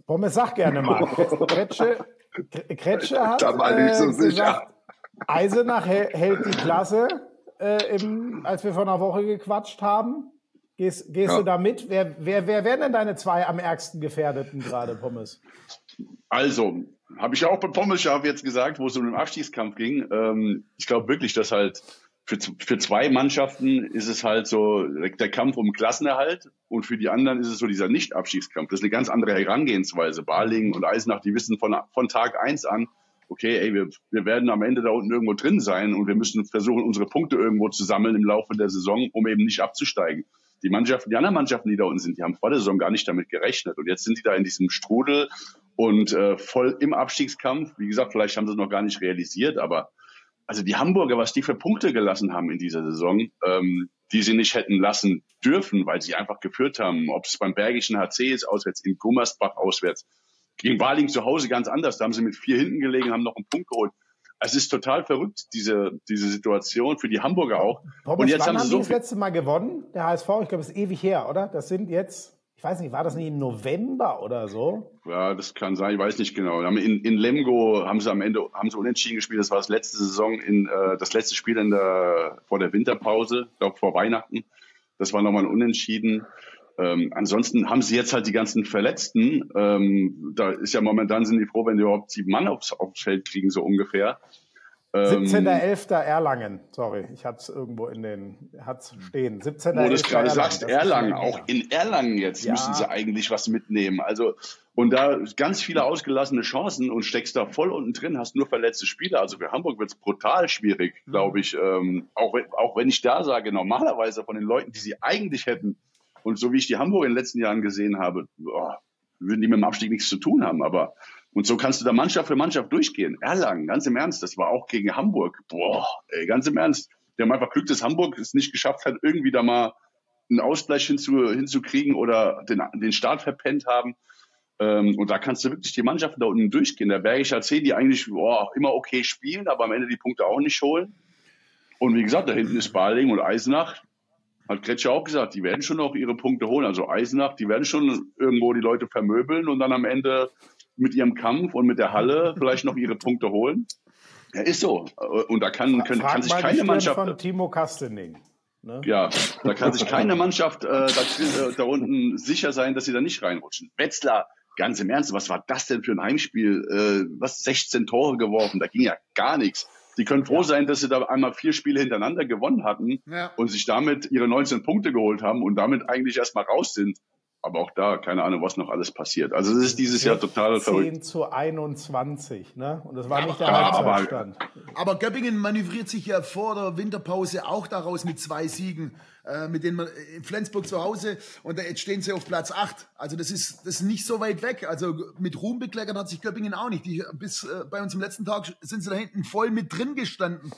Pommes, sag gerne mal. Kretsche, Kretsche hat da mal nicht so äh, sicher. gesagt, Eisenach hält die Klasse, äh, im, als wir vor einer Woche gequatscht haben. Gehst, gehst ja. du da mit? Wer, wer, wer wären denn deine zwei am ärgsten Gefährdeten gerade, Pommes? Also, habe ich ja auch bei Pommes Schaf jetzt gesagt, wo es um den Abstiegskampf ging. Ähm, ich glaube wirklich, dass halt für, für zwei Mannschaften ist es halt so der Kampf um Klassenerhalt und für die anderen ist es so dieser Nicht-Abstiegskampf. Das ist eine ganz andere Herangehensweise. Balingen und Eisenach, die wissen von, von Tag eins an, okay, ey, wir, wir werden am Ende da unten irgendwo drin sein und wir müssen versuchen, unsere Punkte irgendwo zu sammeln im Laufe der Saison, um eben nicht abzusteigen die Mannschaften, die anderen Mannschaften, die da unten sind, die haben vor der Saison gar nicht damit gerechnet. Und jetzt sind die da in diesem Strudel und äh, voll im Abstiegskampf. Wie gesagt, vielleicht haben sie es noch gar nicht realisiert, aber also die Hamburger, was die für Punkte gelassen haben in dieser Saison, ähm, die sie nicht hätten lassen dürfen, weil sie einfach geführt haben, ob es beim Bergischen HC ist, auswärts, in Gummersbach auswärts, gegen Waling zu Hause ganz anders. Da haben sie mit vier hinten gelegen, haben noch einen Punkt geholt. Es ist total verrückt, diese, diese Situation für die Hamburger auch. Pommes, und jetzt haben sie so die das letzte Mal gewonnen, der HSV? Ich glaube, es ist ewig her, oder? Das sind jetzt, ich weiß nicht, war das nicht im November oder so? Ja, das kann sein, ich weiß nicht genau. In, in Lemgo haben sie am Ende haben sie unentschieden gespielt. Das war das letzte Saison in äh, das letzte Spiel in der, vor der Winterpause, ich glaube vor Weihnachten. Das war nochmal ein Unentschieden. Ähm, ansonsten haben sie jetzt halt die ganzen Verletzten. Ähm, da ist ja momentan sind die froh, wenn die überhaupt sieben Mann aufs, aufs Feld kriegen, so ungefähr. Ähm, 17.11. Erlangen. Sorry, ich hatte es irgendwo in den, hat's stehen. 17. Wo du es gerade sagst, Erlangen. Auch in Erlangen jetzt ja. müssen sie eigentlich was mitnehmen. Also, und da ganz viele ausgelassene Chancen und steckst da voll unten drin, hast nur verletzte Spieler. Also für Hamburg wird es brutal schwierig, mhm. glaube ich. Ähm, auch, auch wenn ich da sage, normalerweise von den Leuten, die sie eigentlich hätten, und so wie ich die Hamburg in den letzten Jahren gesehen habe, boah, würden die mit dem Abstieg nichts zu tun haben. Aber und so kannst du da Mannschaft für Mannschaft durchgehen. Erlangen, ganz im Ernst, das war auch gegen Hamburg. Boah, ey, ganz im Ernst. Die haben einfach Glück, dass Hamburg es nicht geschafft hat, irgendwie da mal einen Ausgleich hinzu, hinzukriegen oder den, den Start verpennt haben. Ähm, und da kannst du wirklich die Mannschaften da unten durchgehen. Der Bergischer C, die eigentlich boah, immer okay spielen, aber am Ende die Punkte auch nicht holen. Und wie gesagt, da hinten ist Baling und Eisenach. Hat Kretscher auch gesagt, die werden schon noch ihre Punkte holen. Also Eisenach, die werden schon irgendwo die Leute vermöbeln und dann am Ende mit ihrem Kampf und mit der Halle vielleicht noch ihre Punkte holen. Ja, ist so. Und da kann, kann, kann sich keine Mannschaft. Von Timo Kastening. Ne? Ja, da kann sich keine Mannschaft äh, da, äh, da, unten sicher sein, dass sie da nicht reinrutschen. Wetzlar, ganz im Ernst, was war das denn für ein Heimspiel? Äh, was 16 Tore geworfen? Da ging ja gar nichts. Die können froh ja. sein, dass sie da einmal vier Spiele hintereinander gewonnen hatten ja. und sich damit ihre 19 Punkte geholt haben und damit eigentlich erstmal raus sind. Aber auch da, keine Ahnung, was noch alles passiert. Also es ist dieses Jahr total 10 verrückt. 10 zu 21, ne? Und das war nicht der aber, Halbzeitstand. Aber, aber Göppingen manövriert sich ja vor der Winterpause auch daraus mit zwei Siegen, äh, mit denen man in Flensburg zu Hause und jetzt stehen sie auf Platz 8. Also das ist, das ist nicht so weit weg. Also mit Ruhm bekleckert hat sich Göppingen auch nicht. Die, bis äh, bei uns am letzten Tag sind sie da hinten voll mit drin gestanden.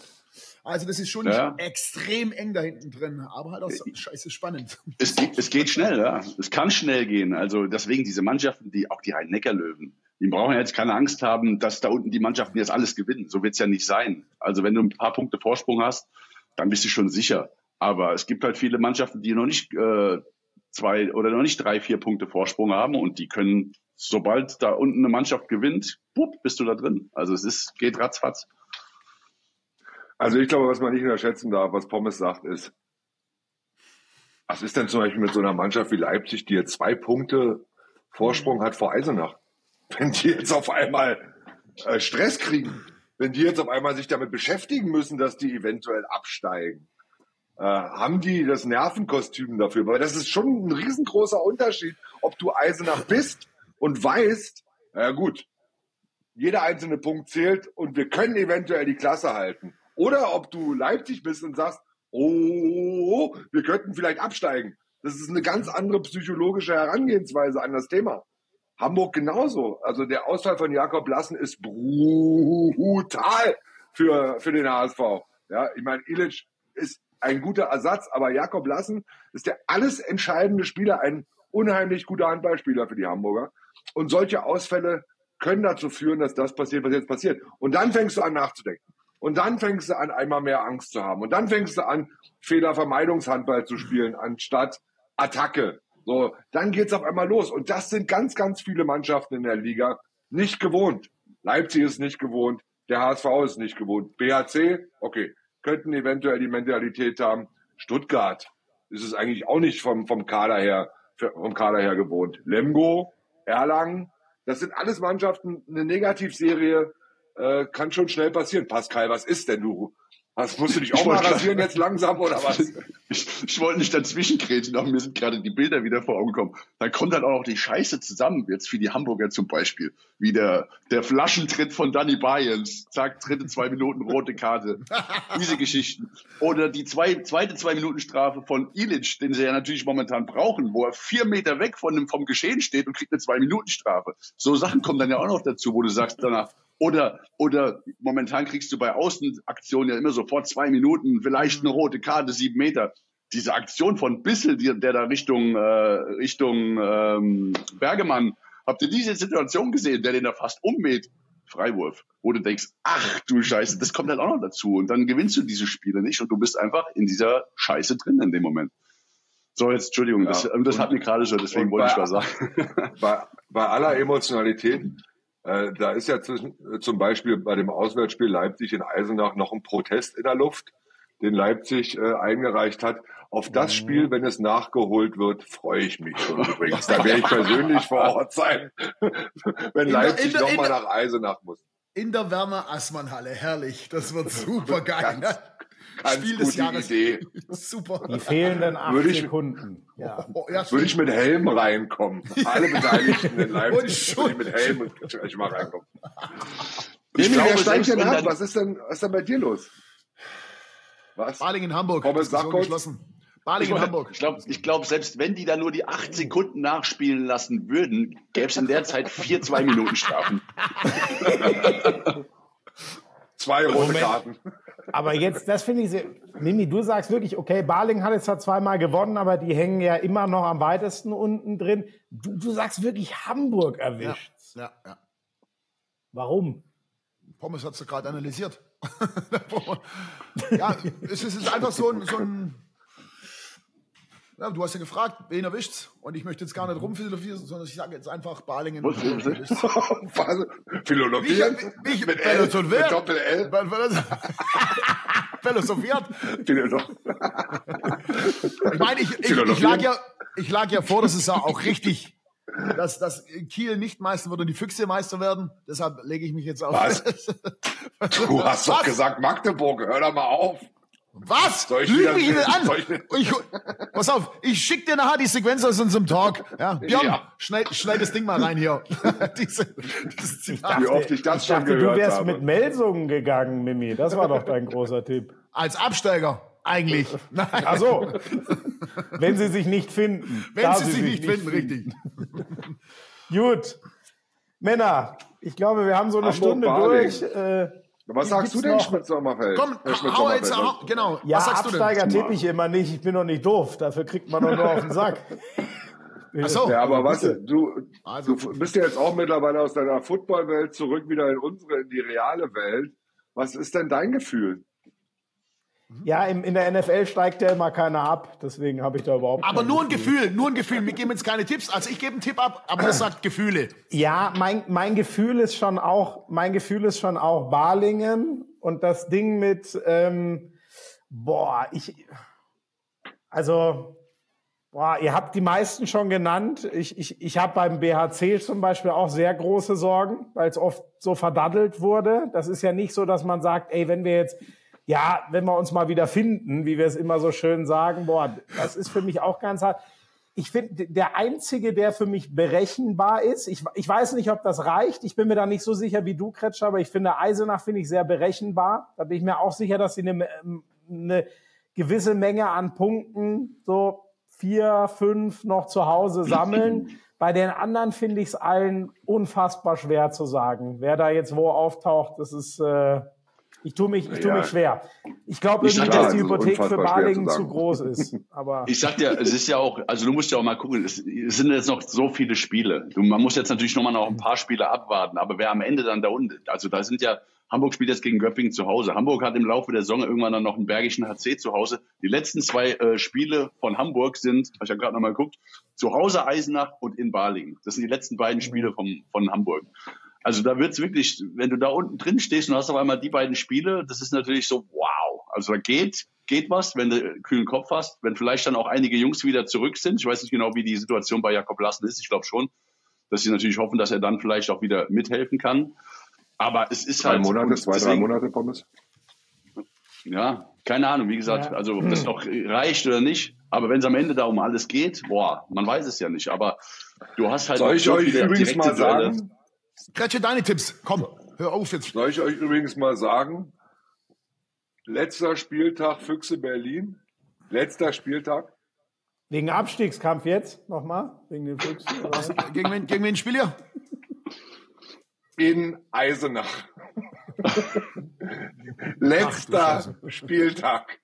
Also das ist schon ja. extrem eng da hinten drin, aber halt auch so, scheiße spannend. Es geht, es geht schnell, ja. Es kann schnell gehen. Also deswegen diese Mannschaften, die auch die Rhein-Neckar-Löwen, die brauchen ja jetzt keine Angst haben, dass da unten die Mannschaften jetzt alles gewinnen. So wird es ja nicht sein. Also wenn du ein paar Punkte Vorsprung hast, dann bist du schon sicher. Aber es gibt halt viele Mannschaften, die noch nicht äh, zwei oder noch nicht drei, vier Punkte Vorsprung haben und die können, sobald da unten eine Mannschaft gewinnt, bupp, bist du da drin. Also es ist, geht ratzfatz. Also ich glaube, was man nicht unterschätzen darf, was Pommes sagt, ist, was ist denn zum Beispiel mit so einer Mannschaft wie Leipzig, die jetzt zwei Punkte Vorsprung hat vor Eisenach? Wenn die jetzt auf einmal äh, Stress kriegen, wenn die jetzt auf einmal sich damit beschäftigen müssen, dass die eventuell absteigen, äh, haben die das Nervenkostüm dafür? Weil das ist schon ein riesengroßer Unterschied, ob du Eisenach bist und weißt, na gut, jeder einzelne Punkt zählt und wir können eventuell die Klasse halten. Oder ob du Leipzig bist und sagst, oh, wir könnten vielleicht absteigen. Das ist eine ganz andere psychologische Herangehensweise an das Thema. Hamburg genauso. Also der Ausfall von Jakob Lassen ist brutal für, für den HSV. Ja, ich meine, Ilic ist ein guter Ersatz, aber Jakob Lassen ist der alles entscheidende Spieler, ein unheimlich guter Handballspieler für die Hamburger. Und solche Ausfälle können dazu führen, dass das passiert, was jetzt passiert. Und dann fängst du an nachzudenken. Und dann fängst du an, einmal mehr Angst zu haben. Und dann fängst du an, Fehlervermeidungshandball zu spielen, anstatt Attacke. So, dann geht's auf einmal los. Und das sind ganz, ganz viele Mannschaften in der Liga nicht gewohnt. Leipzig ist nicht gewohnt, der HSV ist nicht gewohnt. BHC, okay, könnten eventuell die Mentalität haben. Stuttgart ist es eigentlich auch nicht vom, vom Kader her, vom Kader her gewohnt. Lemgo, Erlangen, das sind alles Mannschaften, eine Negativserie, äh, kann schon schnell passieren. Pascal, was ist denn du? Was musst du dich auch mal rasieren jetzt langsam oder was? Ich, ich wollte nicht dazwischen kreten, aber mir sind gerade die Bilder wieder vor Augen gekommen. Dann kommt dann auch noch die Scheiße zusammen, jetzt für die Hamburger zum Beispiel. Wie der, der Flaschentritt von Danny Bayens. Zack, dritte zwei Minuten rote Karte. Diese Geschichten. Oder die zwei, zweite zwei Minuten Strafe von Ilic, den sie ja natürlich momentan brauchen, wo er vier Meter weg von dem, vom Geschehen steht und kriegt eine zwei Minuten Strafe. So Sachen kommen dann ja auch noch dazu, wo du sagst danach, oder, oder momentan kriegst du bei Außenaktionen ja immer sofort zwei Minuten, vielleicht eine rote Karte, sieben Meter. Diese Aktion von Bissel, die, der da Richtung, äh, Richtung ähm, Bergemann, habt ihr diese Situation gesehen, der den da fast ummäht? Freiwurf, wo du denkst, ach du Scheiße, das kommt halt auch noch dazu. Und dann gewinnst du diese Spiele nicht und du bist einfach in dieser Scheiße drin in dem Moment. So, jetzt, Entschuldigung, ja, das, das hat mir gerade schon, deswegen wollte ich was sagen. Bei, bei aller Emotionalität äh, da ist ja zwischen, äh, zum Beispiel bei dem Auswärtsspiel Leipzig in Eisenach noch ein Protest in der Luft. den Leipzig äh, eingereicht hat. Auf das Mhm. Spiel, wenn es nachgeholt wird, freue ich mich schon übrigens. Da werde ich persönlich vor Ort sein, wenn Leipzig nochmal nach Eisenach muss. In der Werner Assmann Halle, herrlich. Das wird super geil. Ganz- Spiel des Jahres. Idee. Super. Die fehlenden acht Würde ich- Sekunden. Ja. Oh, ja, Würde ich mit Helm reinkommen. Alle Beteiligten in Leipzig würde ich mit Helm gleich mal reinkommen. Ich glaube, wer steigt denn ab? Was ist denn, was ist denn bei dir los? Was? Baling in Hamburg. Pommes, geschlossen. Baling in Hamburg. Ich glaube, ich glaub, selbst wenn die da nur die acht Sekunden nachspielen lassen würden, gäbe es in der Zeit vier Zwei-Minuten-Strafen. Zwei rote Moment. Karten. Aber jetzt, das finde ich sehr. Mimi, du sagst wirklich, okay, Barling hat jetzt zwar zweimal gewonnen, aber die hängen ja immer noch am weitesten unten drin. Du, du sagst wirklich Hamburg Ja, erwischt. ja, ja. Warum? Pommes hat du gerade analysiert. ja, es ist, es ist einfach so ein, so ein. Ja, du hast ja gefragt, wen erwischt's? Und ich möchte jetzt gar nicht rumphilosophieren, sondern ich sage jetzt einfach Balingen. Was? Philologieren? Wie ich- wie mit L, Philosophieren? mit Doppel L. Philosophiert. Ich meine, ich, ich, ich, lag ja, ich lag ja vor, das ist ja auch richtig, dass, dass Kiel nicht Meister wird und die Füchse Meister werden. Deshalb lege ich mich jetzt auf. Was? Du hast doch Was? gesagt Magdeburg, hör doch mal auf. Was? Soll ich Lüg wieder- mich nicht an. ich- pass auf, ich schick dir nachher die Sequenz aus unserem Talk. Ja, Björn, Ja. Schneid, schneid das Ding mal rein hier. Diese, dieses Zitat. Wie oft ich das Ich schon dachte, du gehört wärst habe. mit Melsungen gegangen, Mimi. Das war doch dein großer Tipp. Als Absteiger, eigentlich. Nein. Ach so. Wenn sie sich nicht finden. Wenn Da sie sich nicht finden, richtig. Gut. Männer, ich glaube, wir haben so eine Hamburg, Stunde durch. Äh, Was sagst du denn, noch- Schmidt-Sommerfeld? Komm, Äh, Schmidt-Sommerfeld, hau jetzt, hau, genau. ja, Was sagst du denn? Absteiger tippe ich immer nicht. Ich bin doch nicht doof. Dafür kriegt man doch nur auf den Sack. Ach so. Ja, aber was, du, Also- du bist ja jetzt auch mittlerweile aus deiner Footballwelt zurück wieder in unsere, in die reale Welt. Was ist denn dein Gefühl? Ja, im, in der NFL steigt ja immer keiner ab. Deswegen habe ich da überhaupt Aber nur ein Gefühl, nur ein Gefühl. Wir geben jetzt keine Tipps. Also ich gebe einen Tipp ab, aber das sagt Gefühle. Ja, mein, mein Gefühl ist schon auch, mein Gefühl ist schon auch Balingen und das Ding mit, ähm, boah, ich, also, boah, ihr habt die meisten schon genannt. Ich, ich, ich habe beim BHC zum Beispiel auch sehr große Sorgen, weil es oft so verdaddelt wurde. Das ist ja nicht so, dass man sagt, ey, wenn wir jetzt, ja, wenn wir uns mal wieder finden, wie wir es immer so schön sagen, boah, das ist für mich auch ganz hart ich finde, der einzige, der für mich berechenbar ist, ich, ich weiß nicht, ob das reicht. Ich bin mir da nicht so sicher wie du, Kretsch, aber ich finde, Eisenach finde ich sehr berechenbar. Da bin ich mir auch sicher, dass sie eine, eine gewisse Menge an Punkten, so vier, fünf noch zu Hause sammeln. Bei den anderen finde ich es allen unfassbar schwer zu sagen. Wer da jetzt wo auftaucht, das ist, äh, ich tue mich, ich tue Ja. mich schwer. Ich glaube irgendwie, ja, dass die ist Hypothek für Balingen zu zu groß ist. Aber Ich sag dir, es ist ja auch, also du musst ja auch mal gucken, es, es sind jetzt noch so viele Spiele. Du, man muss jetzt natürlich nochmal noch ein paar Spiele abwarten, aber wer am Ende dann da unten, also da sind ja, Hamburg spielt jetzt gegen Göppingen zu Hause. Hamburg hat im Laufe der Saison irgendwann dann noch einen Bergischen HC zu Hause. Die letzten zwei äh, Spiele von Hamburg sind, ich habe gerade nochmal geguckt, zu Hause Eisenach und in Balingen. Das sind die letzten beiden Spiele vom, von Hamburg. Also da wird's wirklich, wenn du da unten drin stehst und hast auf einmal die beiden Spiele, das ist natürlich so, wow. Also da geht, geht was, wenn du einen kühlen Kopf hast, wenn vielleicht dann auch einige Jungs wieder zurück sind. Ich weiß nicht genau, wie die Situation bei Jakob Lassen ist. Ich glaube schon, dass sie natürlich hoffen, dass er dann vielleicht auch wieder mithelfen kann. Aber es ist Drei halt. Monate, zwei, drei deswegen- Monate, Pommes? Ja, keine Ahnung, wie gesagt, Ja. also ob das noch reicht oder nicht. Aber wenn es am Ende da um alles geht, boah, man weiß es ja nicht. Aber du hast halt Soll ich so euch übrigens mal Duelle. sagen, Kretsche, deine Tipps. Komm, hör auf jetzt. soll ich euch übrigens mal sagen, letzter Spieltag Füchse Berlin, letzter Spieltag, Wegen Abstiegskampf jetzt nochmal? Wegen den Füchsen? Gegen wen, gegen wen spielt ihr? in Eisenach. Letzter Spieltag.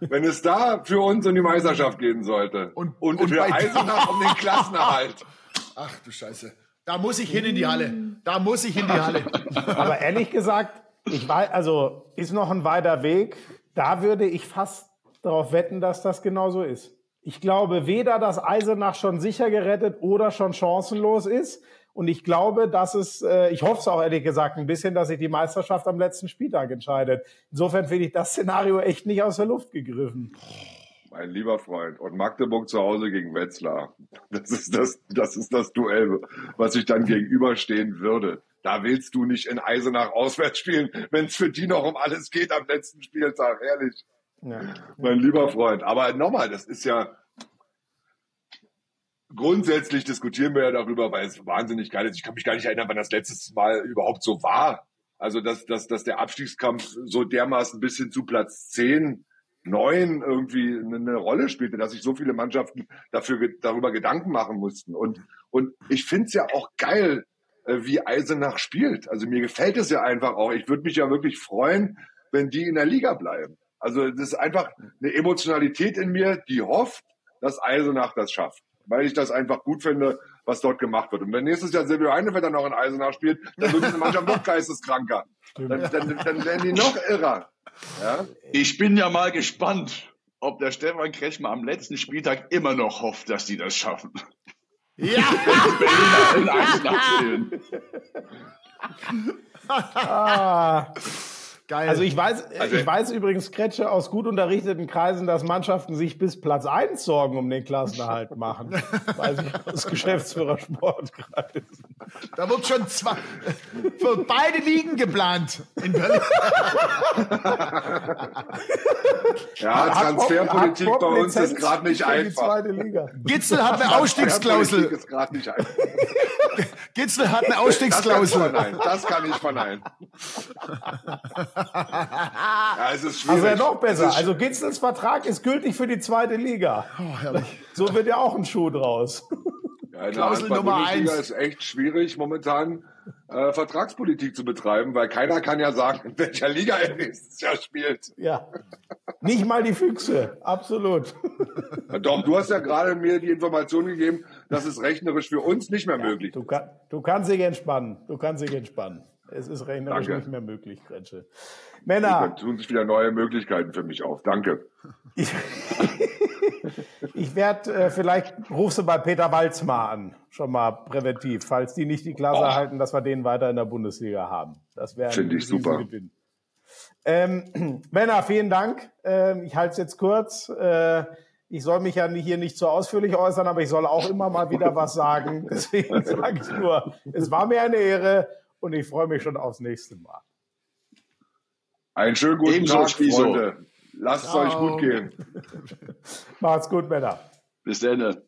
Wenn es da für uns um die Meisterschaft gehen sollte Und- und, und für bei- Eisenach um den Klassenerhalt. Ach du Scheiße. Da muss ich hin in die Halle. Da muss ich in die Halle. Aber ehrlich gesagt, ich weiß, also ist noch ein weiter Weg. Da würde ich fast darauf wetten, dass das genauso ist. Ich glaube weder, dass Eisenach schon sicher gerettet oder schon chancenlos ist. Und ich glaube, dass es, äh, ich hoffe es auch ehrlich gesagt ein bisschen, dass sich die Meisterschaft am letzten Spieltag entscheidet. Insofern finde ich das Szenario echt nicht aus der Luft gegriffen. Mein lieber Freund. Und Magdeburg zu Hause gegen Wetzlar. Das ist das, das ist das Duell, was ich dann gegenüberstehen würde. Da willst du nicht in Eisenach auswärts spielen, wenn es für die noch um alles geht am letzten Spieltag, ehrlich. Ja. Mein lieber Freund. Aber nochmal, das ist ja, grundsätzlich diskutieren wir ja darüber, weil es wahnsinnig geil ist. Ich kann mich gar nicht erinnern, wann das letztes Mal überhaupt so war. Also, dass, dass, dass der Abstiegskampf so dermaßen bis hin zu Platz 10, 9 irgendwie eine Rolle spielte, dass sich so viele Mannschaften dafür, darüber Gedanken machen mussten. Und, und ich finde es ja auch geil, äh, wie Eisenach spielt. Also mir gefällt es ja einfach auch. Ich würde mich ja wirklich freuen, wenn die in der Liga bleiben. Also das ist einfach eine Emotionalität in mir, die hofft, dass Eisenach das schafft weil ich das einfach gut finde, was dort gemacht wird. Und wenn nächstes Jahr Silvio Heinevetter noch in Eisenach spielt, dann wird diese Mannschaft noch geisteskranker. Dann, dann, dann werden die noch irrer. Ja? Ich bin ja mal gespannt, ob der Stefan Kretschmer am letzten Spieltag immer noch hofft, dass die das schaffen. Ja! in Eisenach spielen. ah. Geil. Also ich weiß, also ich weiß übrigens, Kretsche, aus gut unterrichteten Kreisen, dass Mannschaften sich bis Platz 1 Sorgen um den Klassenerhalt machen. weiß ich aus Geschäftsführer Sportkreisen. Da wird schon zwei, für beide Ligen geplant in Berlin. ja, Transferpolitik bei uns ist gerade nicht einfach. Gitzel hat eine Ausstiegsklausel. Ist nicht einfach. Gitzel hat eine Ausstiegsklausel. Das kann ich verneinen. ja, es ist schwierig. Also ja noch besser. Also Gitzels Vertrag ist gültig für die zweite Liga. Oh. So wird ja auch ein Schuh draus. Ja, in Klausel der Nummer eins. ist echt schwierig momentan äh, Vertragspolitik zu betreiben, weil keiner kann ja sagen, in welcher Liga er nächstes Jahr spielt. Ja, nicht mal die Füchse, absolut. Doch, du hast ja gerade mir die Information gegeben, dass es rechnerisch für uns nicht mehr ja, möglich du kann, du kannst dich entspannen, du kannst dich entspannen. Es ist rechnerisch Danke. nicht mehr möglich, Gretsche. Männer. Da tun sich wieder neue Möglichkeiten für mich auf. Danke. Ich, ich werde, äh, vielleicht rufst du bei Peter Walz mal an. Schon mal präventiv, falls die nicht die Klasse oh. halten, dass wir den weiter in der Bundesliga haben. Das wäre Finde ich super. Gewinn. Ähm, Männer, vielen Dank. Ähm, ich halte es jetzt kurz. Äh, ich soll mich ja hier nicht so ausführlich äußern, aber ich soll auch immer mal wieder was sagen. Deswegen sage ich nur, es war mir eine Ehre und ich freue mich schon aufs nächste Mal. Einen schönen guten Ebenso Tag, Freunde. Lasst es euch gut gehen. Macht's gut, Männer. Bis dann.